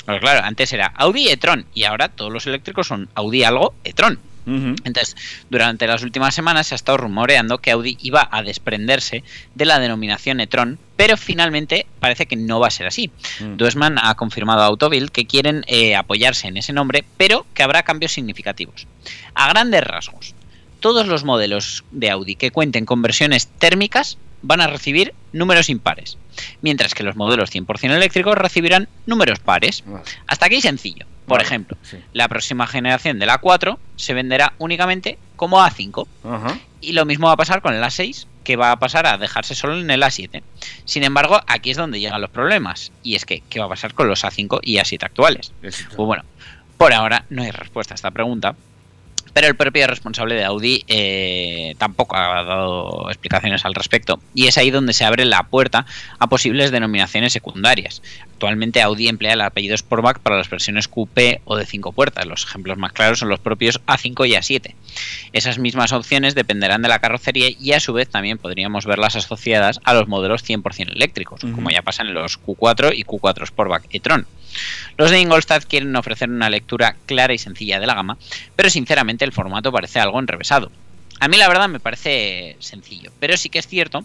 Claro, antes era Audi e-tron y ahora todos los eléctricos son Audi algo e-tron. Entonces, durante las últimas semanas se ha estado rumoreando que Audi iba a desprenderse de la denominación e-tron, pero finalmente parece que no va a ser así. Mm. Duesman ha confirmado a Autobild que quieren eh, apoyarse en ese nombre, pero que habrá cambios significativos. A grandes rasgos, todos los modelos de Audi que cuenten con versiones térmicas van a recibir números impares, mientras que los modelos 100% eléctricos recibirán números pares. Hasta aquí sencillo. Por Vale, ejemplo, sí. la próxima generación de la 4 se venderá únicamente como A5. Ajá. Y lo mismo va a pasar con el A6, que va a pasar a dejarse solo en el A7. Sin embargo, aquí es donde llegan los problemas. Y es que, ¿qué va a pasar con los A5 y A7 actuales? Es- Pues bueno, por ahora no hay respuesta a esta pregunta. Pero el propio responsable de Audi eh, tampoco ha dado explicaciones al respecto. Y es ahí donde se abre la puerta a posibles denominaciones secundarias. Actualmente Audi emplea el apellido Sportback para las versiones QP o de 5 puertas. Los ejemplos más claros son los propios A5 y A7. Esas mismas opciones dependerán de la carrocería y a su vez también podríamos verlas asociadas a los modelos 100% eléctricos, como ya pasa en los Q4 y Q4 Sportback e-tron. Los de Ingolstadt quieren ofrecer una lectura clara y sencilla de la gama, pero sinceramente el formato parece algo enrevesado. A mí la verdad me parece sencillo, pero sí que es cierto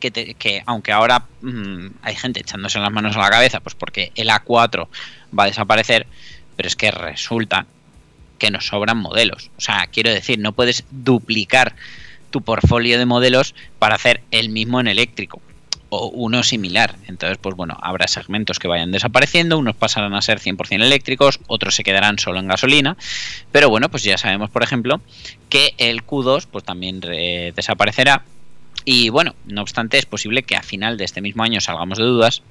que, aunque ahora mm, hay gente echándose las manos a la cabeza, pues porque el A4 va a desaparecer, Pero es que resulta que nos sobran modelos. O sea, quiero decir, no puedes duplicar tu portfolio de modelos para hacer el mismo en eléctrico o uno similar. Entonces, pues bueno, habrá segmentos que vayan desapareciendo, unos pasarán a ser 100% eléctricos, otros se quedarán solo en gasolina, pero bueno, pues ya sabemos, por ejemplo, que el Q2 pues también desaparecerá y bueno, no obstante, es posible que a final de este mismo año salgamos de dudas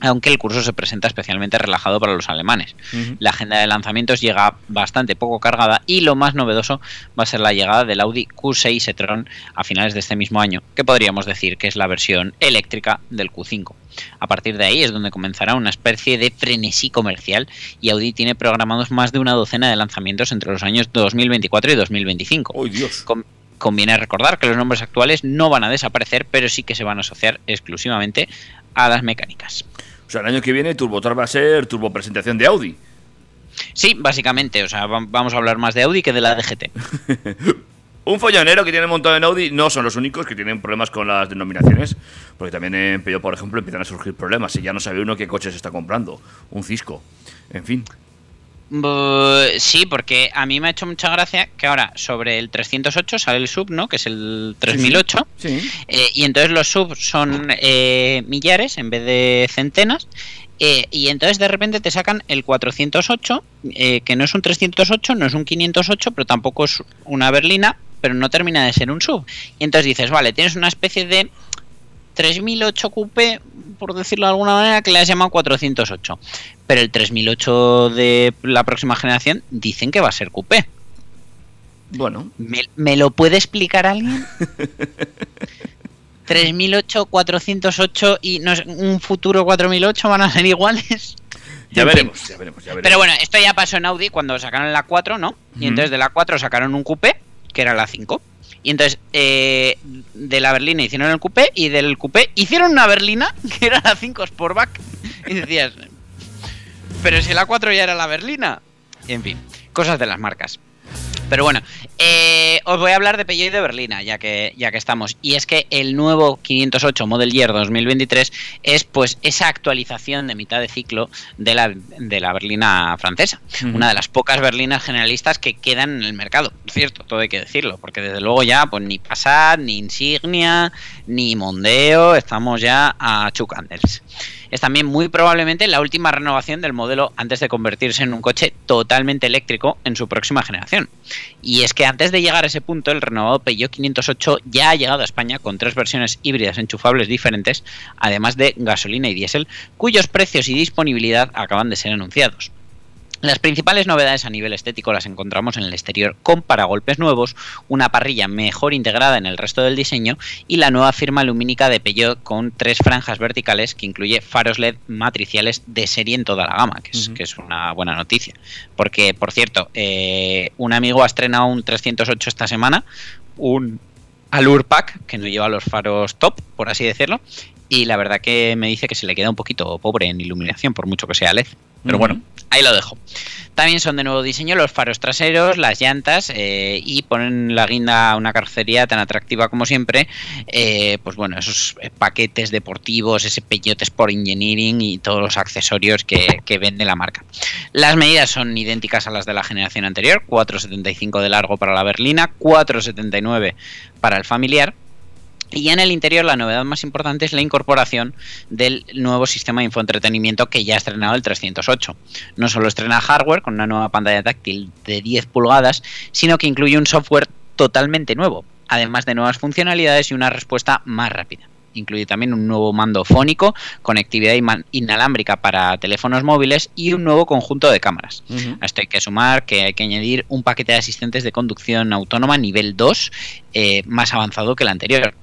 aunque el curso se presenta especialmente relajado para los alemanes. La agenda de lanzamientos llega bastante poco cargada y lo más novedoso va a ser la llegada del Audi Q6 e-tron a finales de este mismo año, que podríamos decir que es la versión eléctrica del Q5. A partir de ahí es donde comenzará una especie de frenesí comercial y Audi tiene programados más de una docena de lanzamientos entre los años 2024 y 2025. ¡Oh, Dios! conviene recordar que los nombres actuales no van a desaparecer, pero sí que se van a asociar exclusivamente a las mecánicas. O sea, el año que viene Turbotar va a ser turbo presentación de Audi. Sí, básicamente, o sea, vamos a hablar más de Audi que de la DGT. (laughs) Un follonero que tiene montado en Audi no son los únicos que tienen problemas con las denominaciones, porque también en Peugeot, por ejemplo, empiezan a surgir problemas y ya no sabe uno qué coche se está comprando, un Cisco, en fin. Sí, porque a mí me ha hecho mucha gracia que ahora sobre el 308 sale el sub, ¿no? Que es el 3008. Sí. Eh, y entonces los subs son eh, millares en vez de centenas. Eh, y entonces de repente te sacan el 408, que no es un 308, no es un 508, pero tampoco es una berlina, pero no termina de ser un sub. Y entonces dices, vale, tienes una especie de 3008 Coupé, por decirlo de alguna manera, que le has llamado 408. Pero el 3008 de la próxima generación dicen que va a ser Coupé. Bueno. ¿Me, lo puede explicar alguien? (laughs) 3008, 408 y no, un futuro 4008 van a ser iguales. Ya veremos, ya veremos, ya veremos. Pero bueno, esto ya pasó en Audi cuando sacaron la 4, ¿no? Y entonces de la 4 sacaron un coupé, que era la 5. Y entonces, eh, de la berlina hicieron el coupé y del coupé hicieron una berlina que era la 5 Sportback. Y decías, pero si la 4 ya era la berlina. En fin, cosas de las marcas. Pero bueno, eh, os voy a hablar de Peugeot y de Berlina, ya que, ya que estamos. Y es que el nuevo 508 Model Year 2023 es pues esa actualización de mitad de ciclo de la, de la berlina francesa. Una de las pocas berlinas generalistas que quedan en el mercado. Cierto, todo hay que decirlo, porque desde luego ya pues ni Passat, ni Insignia, ni Mondeo, estamos ya a Chucandels es también muy probablemente la última renovación del modelo antes de convertirse en un coche totalmente eléctrico en su próxima generación. Y es que antes de llegar a ese punto, el renovado Peugeot 508 ya ha llegado a España con tres versiones híbridas enchufables diferentes, además de gasolina y diésel, cuyos precios y disponibilidad acaban de ser anunciados. Las principales novedades a nivel estético las encontramos en el exterior con paragolpes nuevos, una parrilla mejor integrada en el resto del diseño y la nueva firma lumínica de Peugeot con tres franjas verticales que incluye faros LED matriciales de serie en toda la gama, que es, que es una buena noticia. Porque, por cierto, eh, un amigo ha estrenado un 308 esta semana, un Allure Pack, que no lleva los faros top, por así decirlo, y la verdad que me dice que se le queda un poquito pobre en iluminación, por mucho que sea LED. Pero bueno, ahí lo dejo. También son de nuevo diseño los faros traseros, las llantas eh, y ponen la guinda a una carrocería tan atractiva como siempre. Eh, pues bueno, esos paquetes deportivos, ese Peugeot Sport Engineering y todos los accesorios que, que vende la marca. Las medidas son idénticas a las de la generación anterior: 4,75 de largo para la berlina, 4,79 para el familiar y en el interior la novedad más importante es la incorporación del nuevo sistema de infoentretenimiento que ya ha estrenado el 308. No solo estrena hardware con una nueva pantalla táctil de 10 pulgadas, sino que incluye un software totalmente nuevo, además de nuevas funcionalidades y una respuesta más rápida. Incluye también un nuevo mando fónico, conectividad inalámbrica para teléfonos móviles y un nuevo conjunto de cámaras. A esto hay que sumar que hay que añadir un paquete de asistentes de conducción autónoma nivel 2 eh, más avanzado que el anterior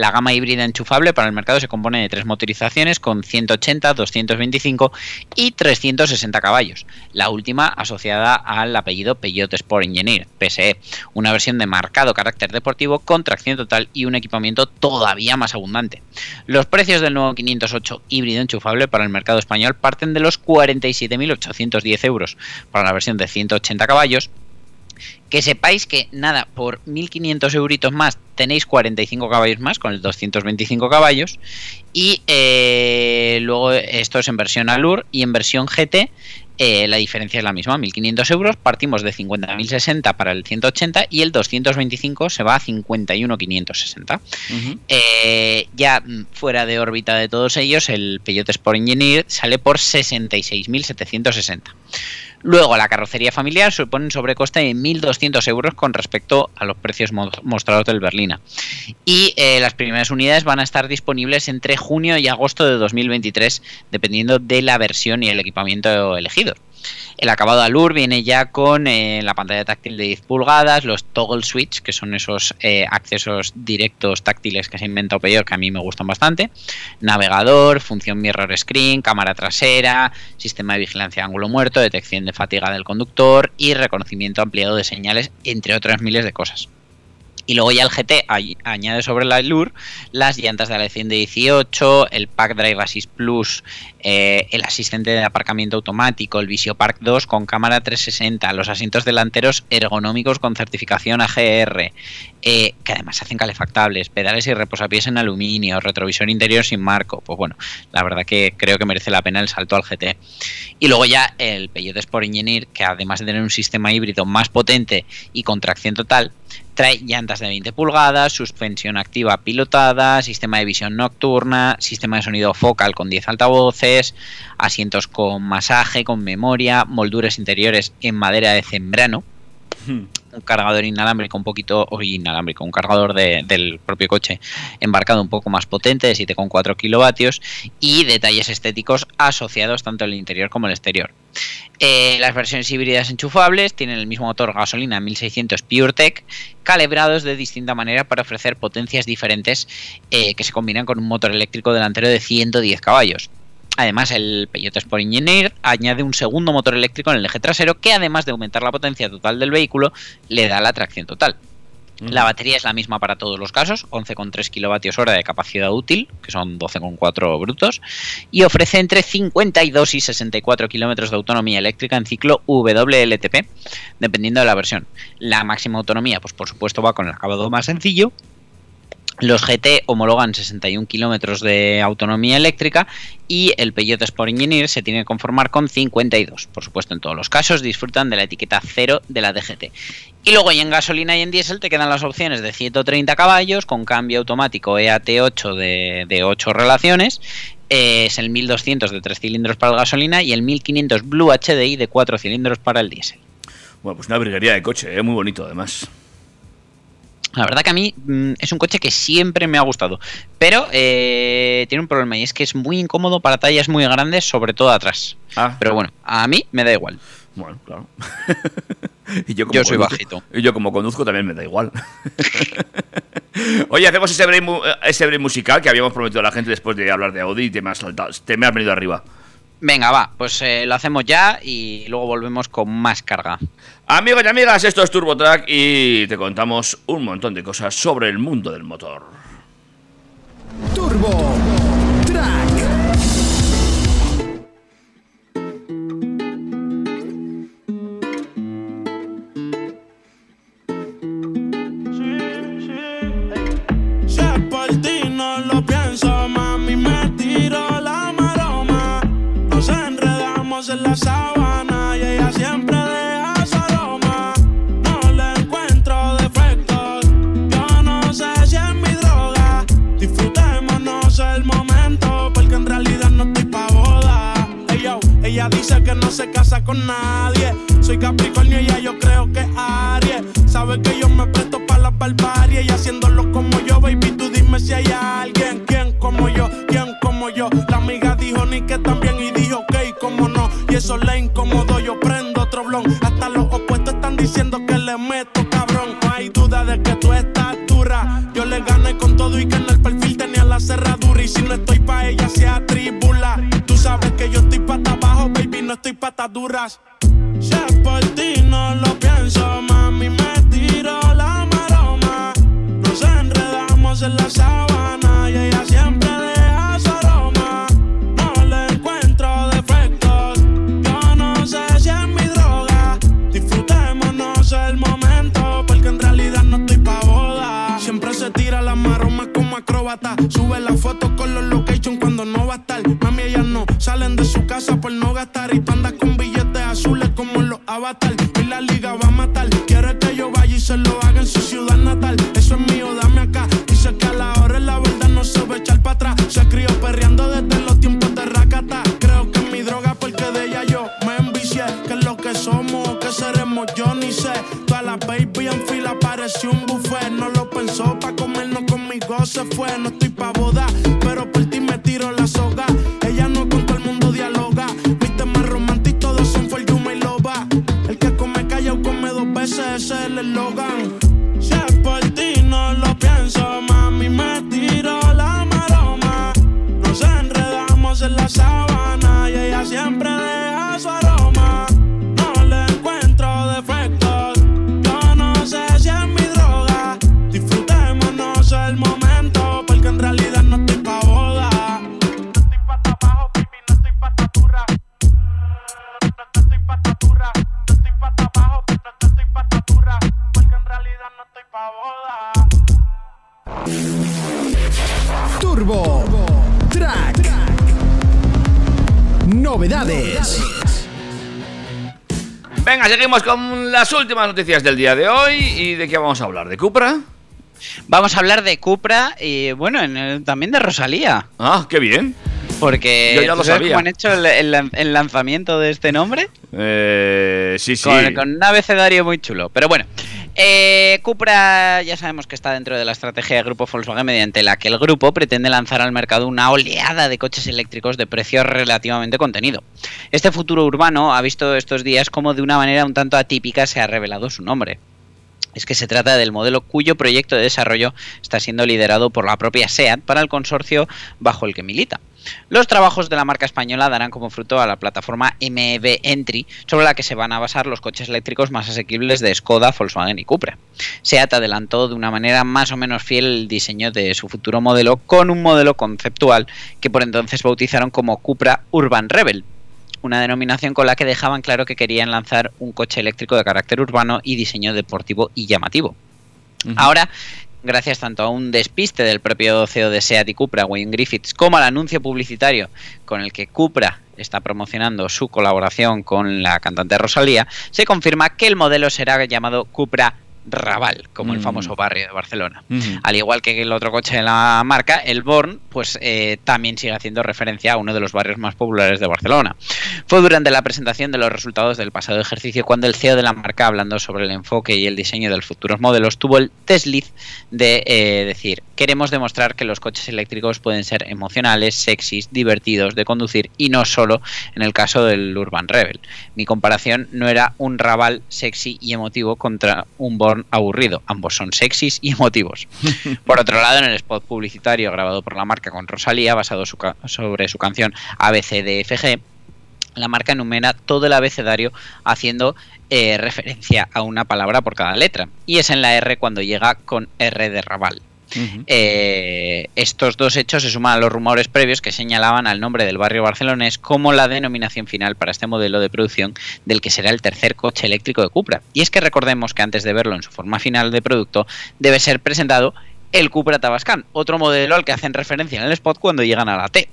la gama híbrida enchufable para el mercado se compone de tres motorizaciones con 180, 225 y 360 caballos. La última asociada al apellido Peugeot Sport Engineer, PSE, una versión de marcado carácter deportivo con tracción total y un equipamiento todavía más abundante. Los precios del nuevo 508 híbrido enchufable para el mercado español parten de los 47.810 euros para la versión de 180 caballos que sepáis que nada, por 1500 euritos más tenéis 45 caballos más con el 225 caballos. Y eh, luego esto es en versión Allure y en versión GT eh, la diferencia es la misma, 1.500 euros, partimos de 50.060 para el 180 y el 225 se va a 51.560. Eh, ya mm, fuera de órbita de todos ellos, el Peugeot Sport Engineer sale por 66.760. Luego, la carrocería familiar supone un sobrecoste de 1.200 euros con respecto a los precios mo- mostrados del Berlina. Y eh, las primeras unidades van a estar disponibles entre junio y agosto de 2023, dependiendo de la versión y el equipamiento elegido. El acabado Allure viene ya con eh, la pantalla táctil de 10 pulgadas, los toggle switch, que son esos eh, accesos directos táctiles que se ha inventado Peugeot, que a mí me gustan bastante, navegador, función mirror screen, cámara trasera, sistema de vigilancia de ángulo muerto, detección de fatiga del conductor y reconocimiento ampliado de señales, entre otras miles de cosas. Y luego ya el GT añade sobre la Allure las llantas de la lección de 18, el Pack Drive Assist Plus, eh, el asistente de aparcamiento automático, el Visio Park 2 con cámara 360, los asientos delanteros ergonómicos con certificación AGR, eh, que además hacen calefactables, pedales y reposapiés en aluminio, retrovisor interior sin marco. Pues bueno, la verdad que creo que merece la pena el salto al GT. Y luego ya el Peugeot Sport Engineer, que además de tener un sistema híbrido más potente y con tracción total, trae llantas de 20 pulgadas, suspensión activa pilotada, sistema de visión nocturna, sistema de sonido focal con 10 altavoces, asientos con masaje, con memoria, molduras interiores en madera de zembrano, un cargador inalámbrico un poquito, o inalámbrico, un cargador de- del propio coche embarcado un poco más potente de 7,4 kilovatios y detalles estéticos asociados tanto al interior como al exterior. Eh, las versiones híbridas enchufables tienen el mismo motor gasolina 1600 PureTech, calibrados de distinta manera para ofrecer potencias diferentes eh, que se combinan con un motor eléctrico delantero de 110 caballos. Además, el Peugeot Sport Engineer añade un segundo motor eléctrico en el eje trasero que además de aumentar la potencia total del vehículo, le da la tracción total. La batería es la misma para todos los casos, 11,3 kilovatios hora de capacidad útil, que son 12,4 brutos, y ofrece entre 52 y 64 kilómetros de autonomía eléctrica en ciclo WLTP, dependiendo de la versión. La máxima autonomía, pues por supuesto, va con el acabado más sencillo. Los GT homologan 61 kilómetros de autonomía eléctrica y el Peugeot Sport Engineer se tiene que conformar con 52. Por supuesto, en todos los casos disfrutan de la etiqueta 0 de la DGT. Y luego y en gasolina y en diésel te quedan las opciones de 130 caballos con cambio automático E EAT8 de, de 8 relaciones. eh, es el 1200 de 3 cilindros para la gasolina y el 1500 Blue HDI de 4 cilindros para el diésel. Bueno, pues una briguería de coche, ¿eh? muy bonito además. La verdad que a mí mm, es un coche que siempre me ha gustado, pero eh, tiene un problema y es que es muy incómodo para tallas muy grandes, sobre todo atrás. Ah, Pero bueno, a mí me da igual. Bueno, claro. (laughs) y yo, Yo soy conduzco- bajito. Y yo como conduzco también me da igual. (laughs) Oye, hacemos ese break, ese break musical que habíamos prometido a la gente después de hablar de Audi y te me has, saltado, te me has venido arriba. Venga, va, pues eh, lo hacemos ya y luego volvemos con más carga. Amigos y amigas, esto es TurboTrack y te contamos un montón de cosas sobre el mundo del motor. Turbo en la sábana y ella siempre deja su. No le encuentro defectos, yo no sé si es mi droga. Disfrutémonos el momento, porque en realidad no estoy pa' boda. Ey, yo, ella dice que no se casa con nadie. Soy Capricornio y ella yo creo que es Aries. Sabe que yo me presto para la barbarie y haciéndolo como yo, baby, tú dime si hay alguien, quién como yo, quién como yo. La amiga dijo ni que también y dijo ok, como no. Y eso le incomodó, yo prendo otro blon. Hasta los opuestos están diciendo que le meto cabrón. No hay duda de que tú estás dura. Yo le gané con todo y que en el perfil tenía la cerradura. Y si no estoy pa' ella, se atribula. Tú sabes que yo estoy pata abajo, baby, no estoy patas duras. Si es por ti, no lo pienso, mami, me tiro la maroma. Nos enredamos en la sábana y ella siempre deja Sube la foto con los location cuando no va a estar. Mami, ella no salen de su casa por no gastar. Y tú andas con billetes azules como los avatar. Y la liga va a matar. Quiere que yo vaya y se lo haga se fue. No seguimos con las últimas noticias del día de hoy. ¿Y de qué vamos a hablar? ¿De Cupra? Vamos a hablar de Cupra y bueno, en el- también de Rosalía. Ah, qué bien. Porque (laughs) Yo ya ¿tú lo sabes sabía. cómo han hecho el, el- el lanzamiento de este nombre? Eh, sí, sí. Con, con un abecedario muy chulo. Pero bueno, eh, Cupra ya sabemos que está dentro de la estrategia de grupo Volkswagen mediante la que el grupo pretende lanzar al mercado una oleada de coches eléctricos de precio relativamente contenido. Este futuro urbano ha visto estos días como de una manera un tanto atípica se ha revelado su nombre. Es que se trata del modelo cuyo proyecto de desarrollo está siendo liderado por la propia SEAT para el consorcio bajo el que milita. Los trabajos de la marca española darán como fruto a la plataforma MEB Entry, sobre la que se van a basar los coches eléctricos más asequibles de Skoda, Volkswagen y Cupra. SEAT adelantó de una manera más o menos fiel el diseño de su futuro modelo con un modelo conceptual que por entonces bautizaron como Cupra Urban Rebel, una denominación con la que dejaban claro que querían lanzar un coche eléctrico de carácter urbano y diseño deportivo y llamativo. Ahora, gracias tanto a un despiste del propio CEO de SEAT y Cupra, Wayne Griffiths, como al anuncio publicitario con el que Cupra está promocionando su colaboración con la cantante Rosalía, se confirma que el modelo será llamado Cupra Raval, como el Mm. famoso barrio de Barcelona. Al igual que el otro coche de la marca, el Born, pues eh, también sigue haciendo referencia a uno de los barrios más populares de Barcelona. Fue durante la presentación de los resultados del pasado ejercicio cuando el CEO de la marca, hablando sobre el enfoque y el diseño de los futuros modelos, tuvo el desliz de eh, decir, queremos demostrar que los coches eléctricos pueden ser emocionales, sexys, divertidos de conducir y no solo en el caso del Urban Rebel. Mi comparación no era un Raval sexy y emotivo contra un Born aburrido, ambos son sexys y emotivos. (laughs) Por otro lado, en el spot publicitario grabado por la marca con Rosalía, basado su sobre su canción ABCDFG, la marca enumera todo el abecedario haciendo eh, referencia a una palabra por cada letra. Y es en la R cuando llega con R de Raval. Eh, estos dos hechos se suman a los rumores previos que señalaban al nombre del barrio barcelonés como la denominación final para este modelo de producción del que será el tercer coche eléctrico de Cupra. Y es que recordemos que antes de verlo en su forma final de producto debe ser presentado el Cupra Tabascan, otro modelo al que hacen referencia en el spot cuando llegan a la T.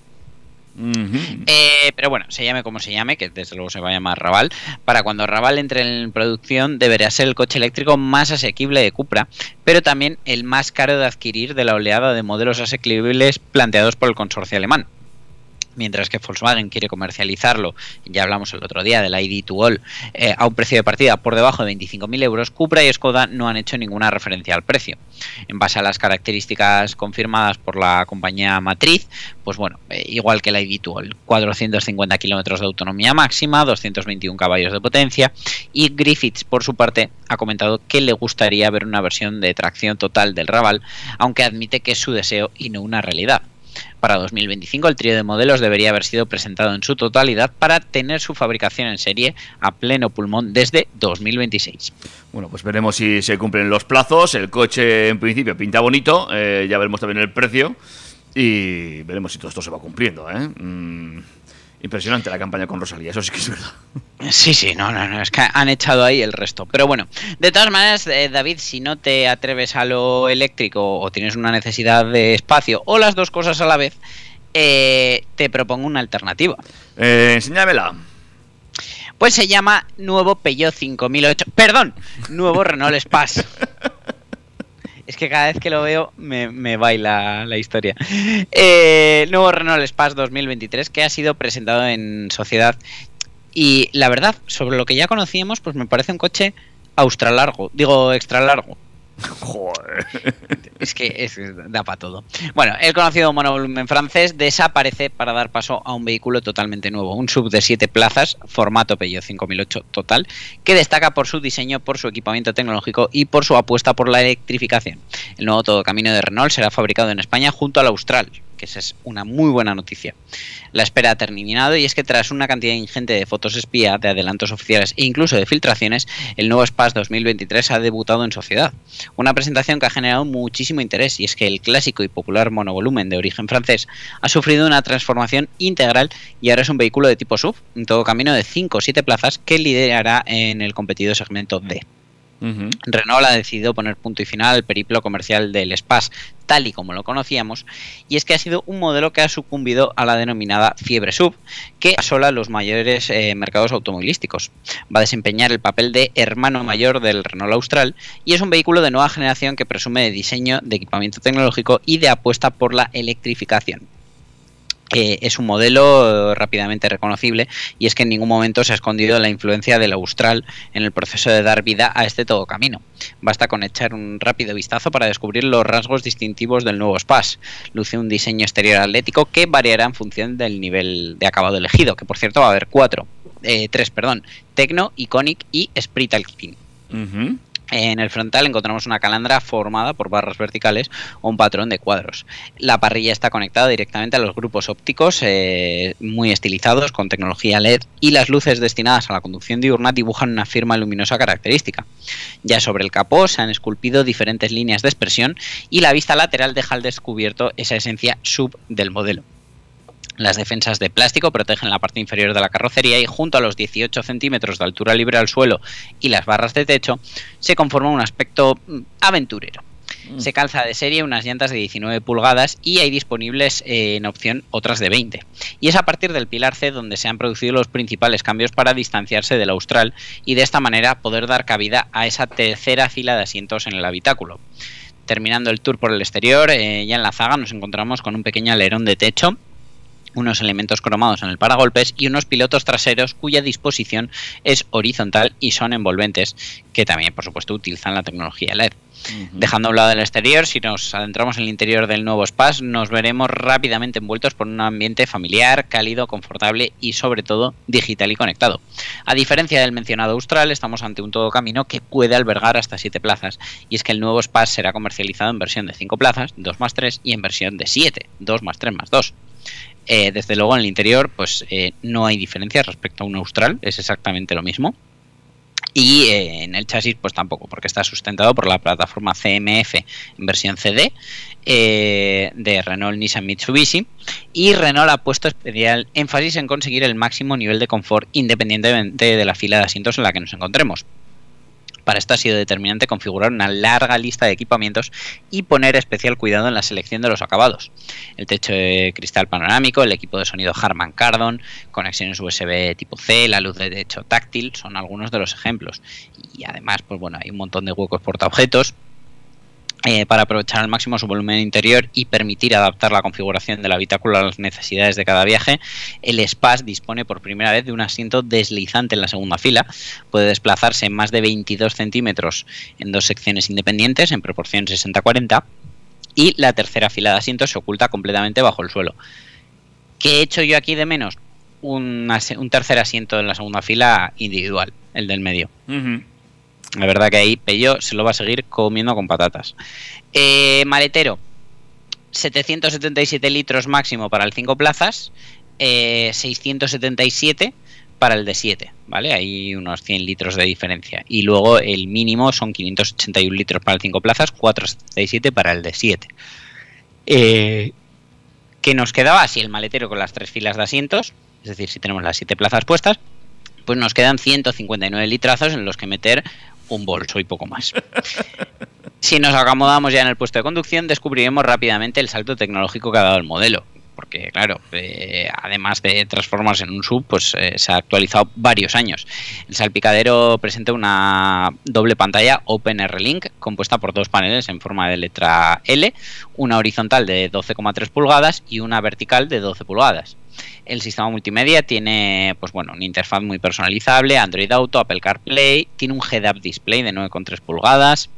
Eh, pero bueno, se llame como se llame, que desde luego se va a llamar Raval. Para cuando Raval entre en producción, deberá ser el coche eléctrico más asequible de Cupra, pero también el más caro de adquirir de la oleada de modelos asequibles planteados por el consorcio alemán. Mientras que Volkswagen quiere comercializarlo, ya hablamos el otro día del ID to All, eh, a un precio de partida por debajo de 25.000 euros, Cupra y Skoda no han hecho ninguna referencia al precio. En base a las características confirmadas por la compañía matriz, pues bueno, eh, igual que la ID to All, 450 kilómetros de autonomía máxima, 221 caballos de potencia, y Griffiths, por su parte, ha comentado que le gustaría ver una versión de tracción total del Raval, aunque admite que es su deseo y no una realidad. Para 2025 el trío de modelos debería haber sido presentado en su totalidad para tener su fabricación en serie a pleno pulmón desde 2026. Bueno, pues veremos si se cumplen los plazos. El coche, en principio, pinta bonito. eh, ya veremos también el precio. Y veremos si todo esto se va cumpliendo. ¿eh? Mm, impresionante la campaña con Rosalía, eso sí que es verdad. Sí, sí, no, no, no, es que han echado ahí el resto. Pero bueno, de todas maneras, eh, David, si no te atreves a lo eléctrico o tienes una necesidad de espacio o las dos cosas a la vez, Eh, te propongo una alternativa. Eh, enséñamela. Pues se llama nuevo Peugeot 5008. Perdón, nuevo Renault Espace. (laughs) Es que cada vez que lo veo me, me baila la historia. Eh, nuevo Renault Espace 2023 que ha sido presentado en sociedad. Y la verdad, sobre lo que ya conocíamos, pues me parece un coche austra largo. Digo, extra largo. (laughs) Es que da para todo. Bueno, el conocido monovolumen francés desaparece para dar paso a un vehículo totalmente nuevo, un sub de 7 plazas, formato Peugeot 5008 total, que destaca por su diseño, por su equipamiento tecnológico y por su apuesta por la electrificación. El nuevo todo camino de Renault será fabricado en España junto al Austral, que esa es una muy buena noticia. La espera ha terminado y es que tras una cantidad ingente de fotos espía, de adelantos oficiales e incluso de filtraciones, el nuevo Space 2023 ha debutado en sociedad. Una presentación que ha generado muchísimo interés y es que el clásico y popular monovolumen de origen francés ha sufrido una transformación integral y ahora es un vehículo de tipo SUV, en todo camino de 5 o 7 plazas que liderará en el competido segmento D. Renault ha decidido poner punto y final al periplo comercial del Space tal y como lo conocíamos, y es que ha sido un modelo que ha sucumbido a la denominada fiebre sub, que asola los mayores eh, mercados automovilísticos. Va a desempeñar el papel de hermano mayor del Renault Austral y es un vehículo de nueva generación que presume de diseño, de equipamiento tecnológico y de apuesta por la electrificación. Eh, es un modelo eh, rápidamente reconocible y es que en ningún momento se ha escondido la influencia del Austral en el proceso de dar vida a este todo camino. Basta con echar un rápido vistazo para descubrir los rasgos distintivos del nuevo Space. Luce un diseño exterior atlético que variará en función del nivel de acabado elegido, que por cierto va a haber cuatro, eh, tres, perdón, Tecno, Iconic y Sprite Alpine. Ujú. En el frontal encontramos una calandra formada por barras verticales o un patrón de cuadros. La parrilla está conectada directamente a los grupos ópticos eh, muy estilizados con tecnología LED y las luces destinadas a la conducción diurna dibujan una firma luminosa característica. Ya sobre el capó se han esculpido diferentes líneas de expresión y la vista lateral deja al descubierto esa esencia sub del modelo. Las defensas de plástico protegen la parte inferior de la carrocería y junto a los 18 centímetros de altura libre al suelo y las barras de techo se conforma un aspecto mm, aventurero. Se calza de serie unas llantas de 19 pulgadas y hay disponibles eh, en opción otras de 20. Y es a partir del pilar C donde se han producido los principales cambios para distanciarse del Austral y de esta manera poder dar cabida a esa tercera fila de asientos en el habitáculo. Terminando el tour por el exterior, eh, ya en la zaga nos encontramos con un pequeño alerón de techo unos elementos cromados en el paragolpes y unos pilotos traseros cuya disposición es horizontal y son envolventes, que también por supuesto utilizan la tecnología LED. Dejando a un lado el exterior, si nos adentramos en el interior del nuevo Space, nos veremos rápidamente envueltos por un ambiente familiar, cálido, confortable y sobre todo digital y conectado. A diferencia del mencionado Austral, estamos ante un todo camino que puede albergar hasta 7 plazas, y es que el nuevo Space será comercializado en versión de 5 plazas, 2 más 3, y en versión de 7, 2 más 3 más 2. Eh, desde luego en el interior pues eh, no hay diferencia respecto a un Austral, es exactamente lo mismo. Y eh, en el chasis pues tampoco, porque está sustentado por la plataforma CMF en versión CD de Renault Nissan Mitsubishi. Y Renault ha puesto especial énfasis en conseguir el máximo nivel de confort independientemente de la fila de asientos en la que nos encontremos. Para esto ha sido determinante configurar una larga lista de equipamientos y poner especial cuidado en la selección de los acabados. El techo de cristal panorámico, el equipo de sonido Harman Kardon, conexiones USB tipo C, la luz de techo táctil, son algunos de los ejemplos. Y además, pues bueno, hay un montón de huecos portaobjetos, eh, para aprovechar al máximo su volumen interior y permitir adaptar la configuración del habitáculo a las necesidades de cada viaje, el Space dispone por primera vez de un asiento deslizante en la segunda fila. Puede desplazarse en más de 22 centímetros en dos secciones independientes en proporción 60-40 y la tercera fila de asientos se oculta completamente bajo el suelo. ¿Qué he hecho yo aquí de menos? Un, tercer asiento en la segunda fila individual, el del medio. La verdad que ahí Pello se lo va a seguir comiendo con patatas. Eh, maletero, 777 litros máximo para el 5 plazas, eh, 677 para el de 7, ¿vale? Hay unos 100 litros de diferencia. Y luego el mínimo son 581 litros para el 5 plazas, 477 para el de 7. Eh, que nos quedaba así el maletero con las tres filas de asientos, es decir, si tenemos las 7 plazas puestas, pues nos quedan 159 litrazos en los que meter un bolso y poco más. Si nos acomodamos ya en el puesto de conducción, descubriremos rápidamente el salto tecnológico que ha dado el modelo. porque claro, eh, además de transformarse en un sub, pues eh, se ha actualizado varios años. El salpicadero presenta una doble pantalla OpenR-Link compuesta por dos paneles en forma de letra L, una horizontal de 12,3 pulgadas y una vertical de 12 pulgadas. El sistema multimedia tiene, pues bueno, una interfaz muy personalizable, Android Auto, Apple CarPlay, tiene un head-up display de 9,3 pulgadas,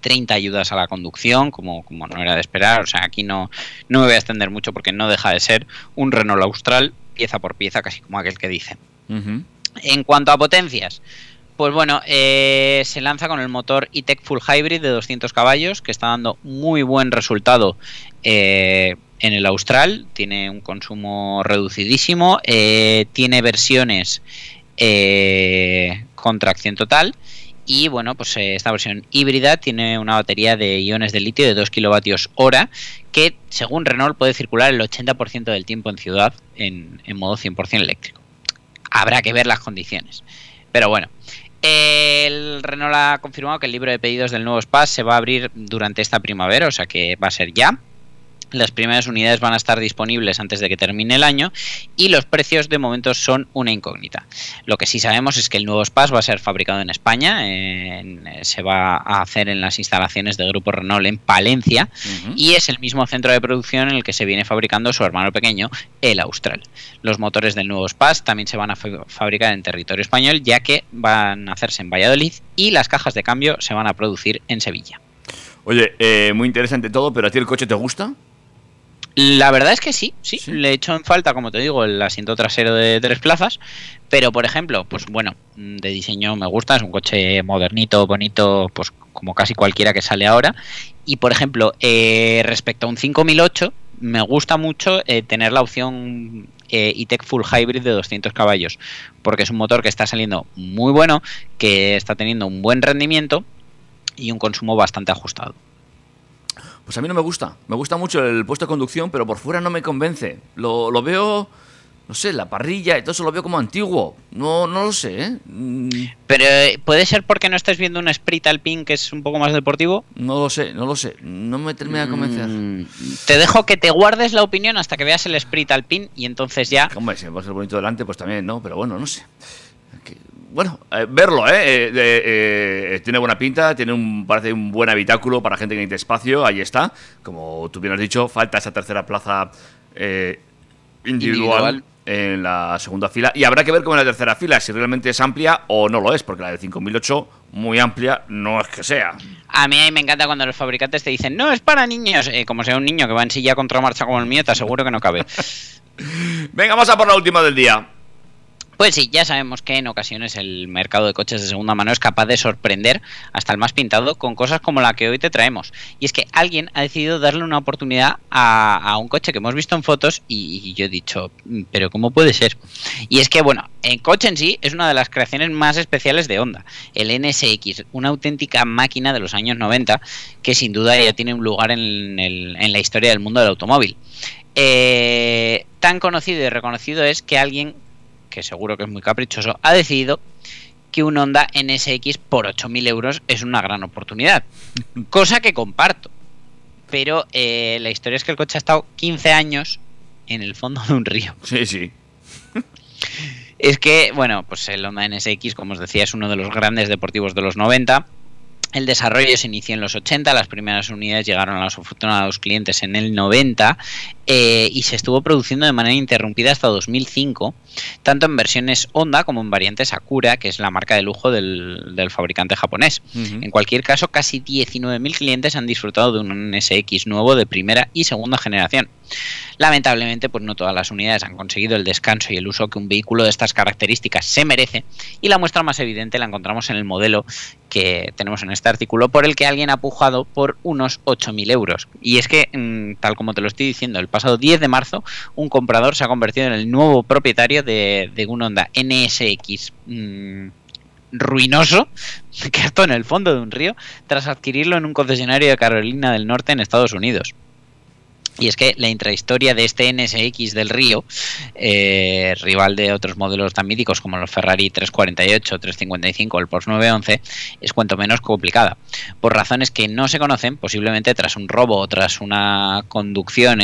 30 ayudas a la conducción, como, como no era de esperar. O sea, aquí no, no me voy a extender mucho porque no deja de ser un Renault Austral pieza por pieza, casi como aquel que dice. En cuanto a potencias, pues bueno, eh, se lanza con el motor E-Tech Full Hybrid de 200 caballos, que está dando muy buen resultado eh, en el Austral. Tiene un consumo reducidísimo, eh, tiene versiones con tracción total. Y bueno, pues esta versión híbrida tiene una batería de iones de litio de 2 kilovatios hora que según Renault puede circular el 80% del tiempo en ciudad en, modo 100% eléctrico. Habrá que ver las condiciones. Pero bueno, el Renault ha confirmado que el libro de pedidos del nuevo Spass se va a abrir durante esta primavera, o sea que va a ser ya. Las primeras unidades van a estar disponibles antes de que termine el año y los precios de momento son una incógnita. Lo que sí sabemos es que el nuevo Spass va a ser fabricado en España, se va a hacer en las instalaciones del Grupo Renault en Palencia y es el mismo centro de producción en el que se viene fabricando su hermano pequeño, el Austral. Los motores del nuevo Spass también se van a fabricar en territorio español ya que van a hacerse en Valladolid y las cajas de cambio se van a producir en Sevilla. Oye, eh, muy interesante todo, pero ¿a ti el coche te gusta? La verdad es que sí, sí, Le he hecho en falta, como te digo, el asiento trasero de tres plazas. Pero, por ejemplo, pues bueno, de diseño me gusta. Es un coche modernito, bonito, pues como casi cualquiera que sale ahora. Y, por ejemplo, eh, respecto a un 5008, me gusta mucho eh, tener la opción eh, E-Tech Full Hybrid de 200 caballos. Porque es un motor que está saliendo muy bueno, que está teniendo un buen rendimiento y un consumo bastante ajustado. Pues a mí no me gusta. Me gusta mucho el puesto de conducción, pero por fuera no me convence. Lo, lo veo, no sé, la parrilla y todo eso lo veo como antiguo. No, no lo sé, ¿eh? Mm. Pero eh, puede ser porque no estés viendo un Sprint Alpine que es un poco más deportivo. No lo sé, no lo sé. No me termina de convencer. Mm, te dejo que te guardes la opinión hasta que veas el Sprint Alpine y entonces ya. Hombre, si va a ser bonito delante, pues también, ¿no? Pero bueno, no sé. Bueno, eh, verlo, ¿eh? Eh, eh, Tiene buena pinta, tiene un, parece un buen habitáculo para gente que necesite espacio, ahí está. Como tú bien has dicho, falta esa tercera plaza eh, individual, Individual. en la segunda fila. Y habrá que ver cómo es la tercera fila, si realmente es amplia o no lo es, porque la del 5008, muy amplia, no es que sea. A mí me encanta cuando los fabricantes te dicen, no, es para niños. Eh, como sea un niño que va en silla contra marcha como el mío, te aseguro que no cabe. (laughs) Venga, vamos a por la última del día. Pues sí, ya sabemos que en ocasiones el mercado de coches de segunda mano es capaz de sorprender hasta el más pintado con cosas como la que hoy te traemos. Y es que alguien ha decidido darle una oportunidad a, un coche que hemos visto en fotos y, y yo he dicho, "Mm, pero ¿cómo puede ser? Y es que, bueno, el coche en sí es una de las creaciones más especiales de Honda, el NSX, una auténtica máquina de los años 90 que sin duda ya tiene un lugar en, el- en la historia del mundo del automóvil. Eh, tan conocido y reconocido es que alguien que seguro que es muy caprichoso, ha decidido que un Honda NSX por 8.000 euros es una gran oportunidad. (laughs) Cosa que comparto. Pero eh, la historia es que el coche ha estado 15 años en el fondo de un río. Sí, sí. Es que, bueno, pues el Honda NSX, como os decía, es uno de los grandes deportivos de los 90. El desarrollo se inició en los 80, las primeras unidades llegaron a los afortunados clientes en el 90 eh, y se estuvo produciendo de manera interrumpida hasta 2005, tanto en versiones Honda como en variantes Acura, que es la marca de lujo del, del fabricante japonés. En cualquier caso, casi 19.000 clientes han disfrutado de un NSX nuevo de primera y segunda generación. Lamentablemente, pues no todas las unidades han conseguido el descanso y el uso que un vehículo de estas características se merece, y la muestra más evidente la encontramos en el modelo que tenemos en este artículo, por el que alguien ha pujado por unos 8.000 euros. Y es que, mm, tal como te lo estoy diciendo, el pasado 10 de marzo, un comprador se ha convertido en el nuevo propietario de, un Honda NSX. mm, ruinoso (laughs) que harto en el fondo de un río tras adquirirlo en un concesionario de Carolina del Norte en Estados Unidos. Y es que la intrahistoria de este NSX del Río, eh, rival de otros modelos tan míticos como los Ferrari 348, 355 o el Porsche 911, es cuanto menos complicada. Por razones que no se conocen, posiblemente tras un robo o tras una conducción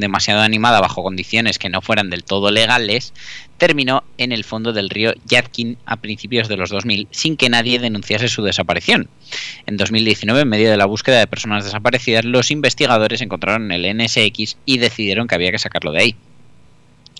demasiado animada bajo condiciones que no fueran del todo legales, terminó en el fondo del río Yadkin a principios de los 2000 sin que nadie denunciase su desaparición. En 2019, en medio de la búsqueda de personas desaparecidas, los investigadores encontraron el NSX y decidieron que había que sacarlo de ahí.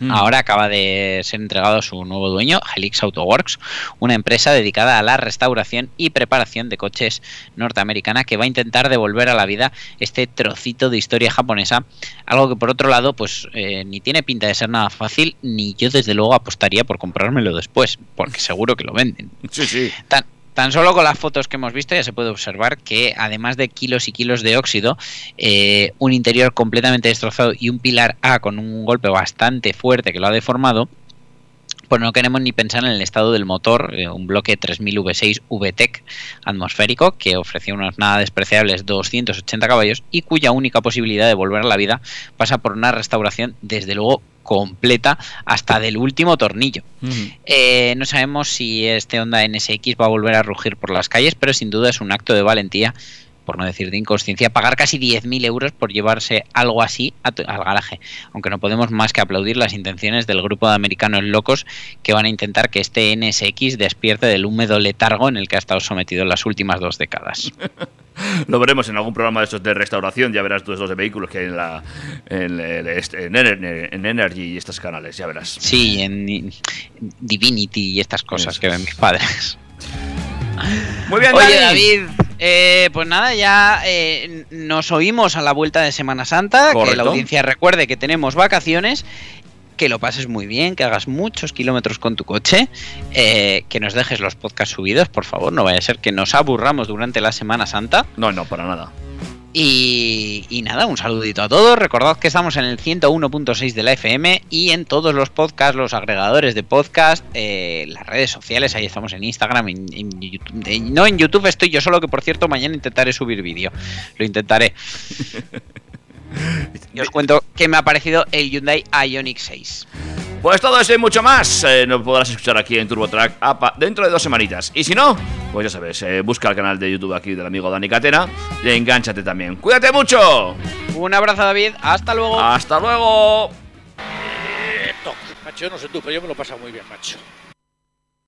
Mm. Ahora acaba de ser entregado a su nuevo dueño, Helix Autoworks, una empresa dedicada a la restauración y preparación de coches norteamericana que va a intentar devolver a la vida este trocito de historia japonesa, algo que por otro lado pues eh, ni tiene pinta de ser nada fácil, ni yo desde luego apostaría por comprármelo después, porque seguro que lo venden. Sí, sí. Tan, tan solo con las fotos que hemos visto ya se puede observar que además de kilos y kilos de óxido, eh, un interior completamente destrozado y un pilar A con un golpe bastante fuerte que lo ha deformado, pues no queremos ni pensar en el estado del motor, eh, un bloque 3000 V6 VTEC atmosférico que ofrecía unos nada despreciables 280 caballos y cuya única posibilidad de volver a la vida pasa por una restauración desde luego completa hasta del último tornillo. Eh, no sabemos si este Honda NSX va a volver a rugir por las calles, pero sin duda es un acto de valentía, por no decir de inconsciencia, pagar casi 10.000 euros por llevarse algo así a al garaje. Aunque no podemos más que aplaudir las intenciones del grupo de americanos locos que van a intentar que este NSX despierte del húmedo letargo en el que ha estado sometido en las últimas dos décadas. (laughs) Lo veremos en algún programa de estos de restauración. Ya verás todos esos de vehículos que hay en, la, en, este- en Ener- en Energy y estos canales. Ya verás. Sí, en, Divinity y estas cosas Eso que ven mis padres. Muy bien, Oye, Dani. David, eh, pues nada, ya eh, nos oímos a la vuelta de Semana Santa. Que la audiencia recuerde que tenemos vacaciones. Que lo pases muy bien, que hagas muchos kilómetros con tu coche, eh, que nos dejes los podcasts subidos, por favor, no vaya a ser que nos aburramos durante la Semana Santa. No, no, para nada. Y, y nada, un saludito a todos. Recordad que estamos en el 101.6 de la FM y en todos los podcasts, los agregadores de podcast, eh, las redes sociales. Ahí estamos en Instagram, en, en YouTube. en- no en YouTube estoy yo solo, que por cierto, mañana intentaré subir vídeo. Lo intentaré. (laughs) Y os cuento que me ha parecido el Hyundai Ioniq 6. Pues todo eso y mucho más eh, nos podrás escuchar aquí en TurboTrack APA dentro de dos semanitas. Y si no, pues ya sabes, eh, busca el canal de YouTube aquí del amigo Dani Catena y engánchate también. ¡Cuídate mucho! Un abrazo, David. Hasta luego. ¡Hasta luego! Macho, yo no sé tú, pero yo me lo he pasado muy bien, macho.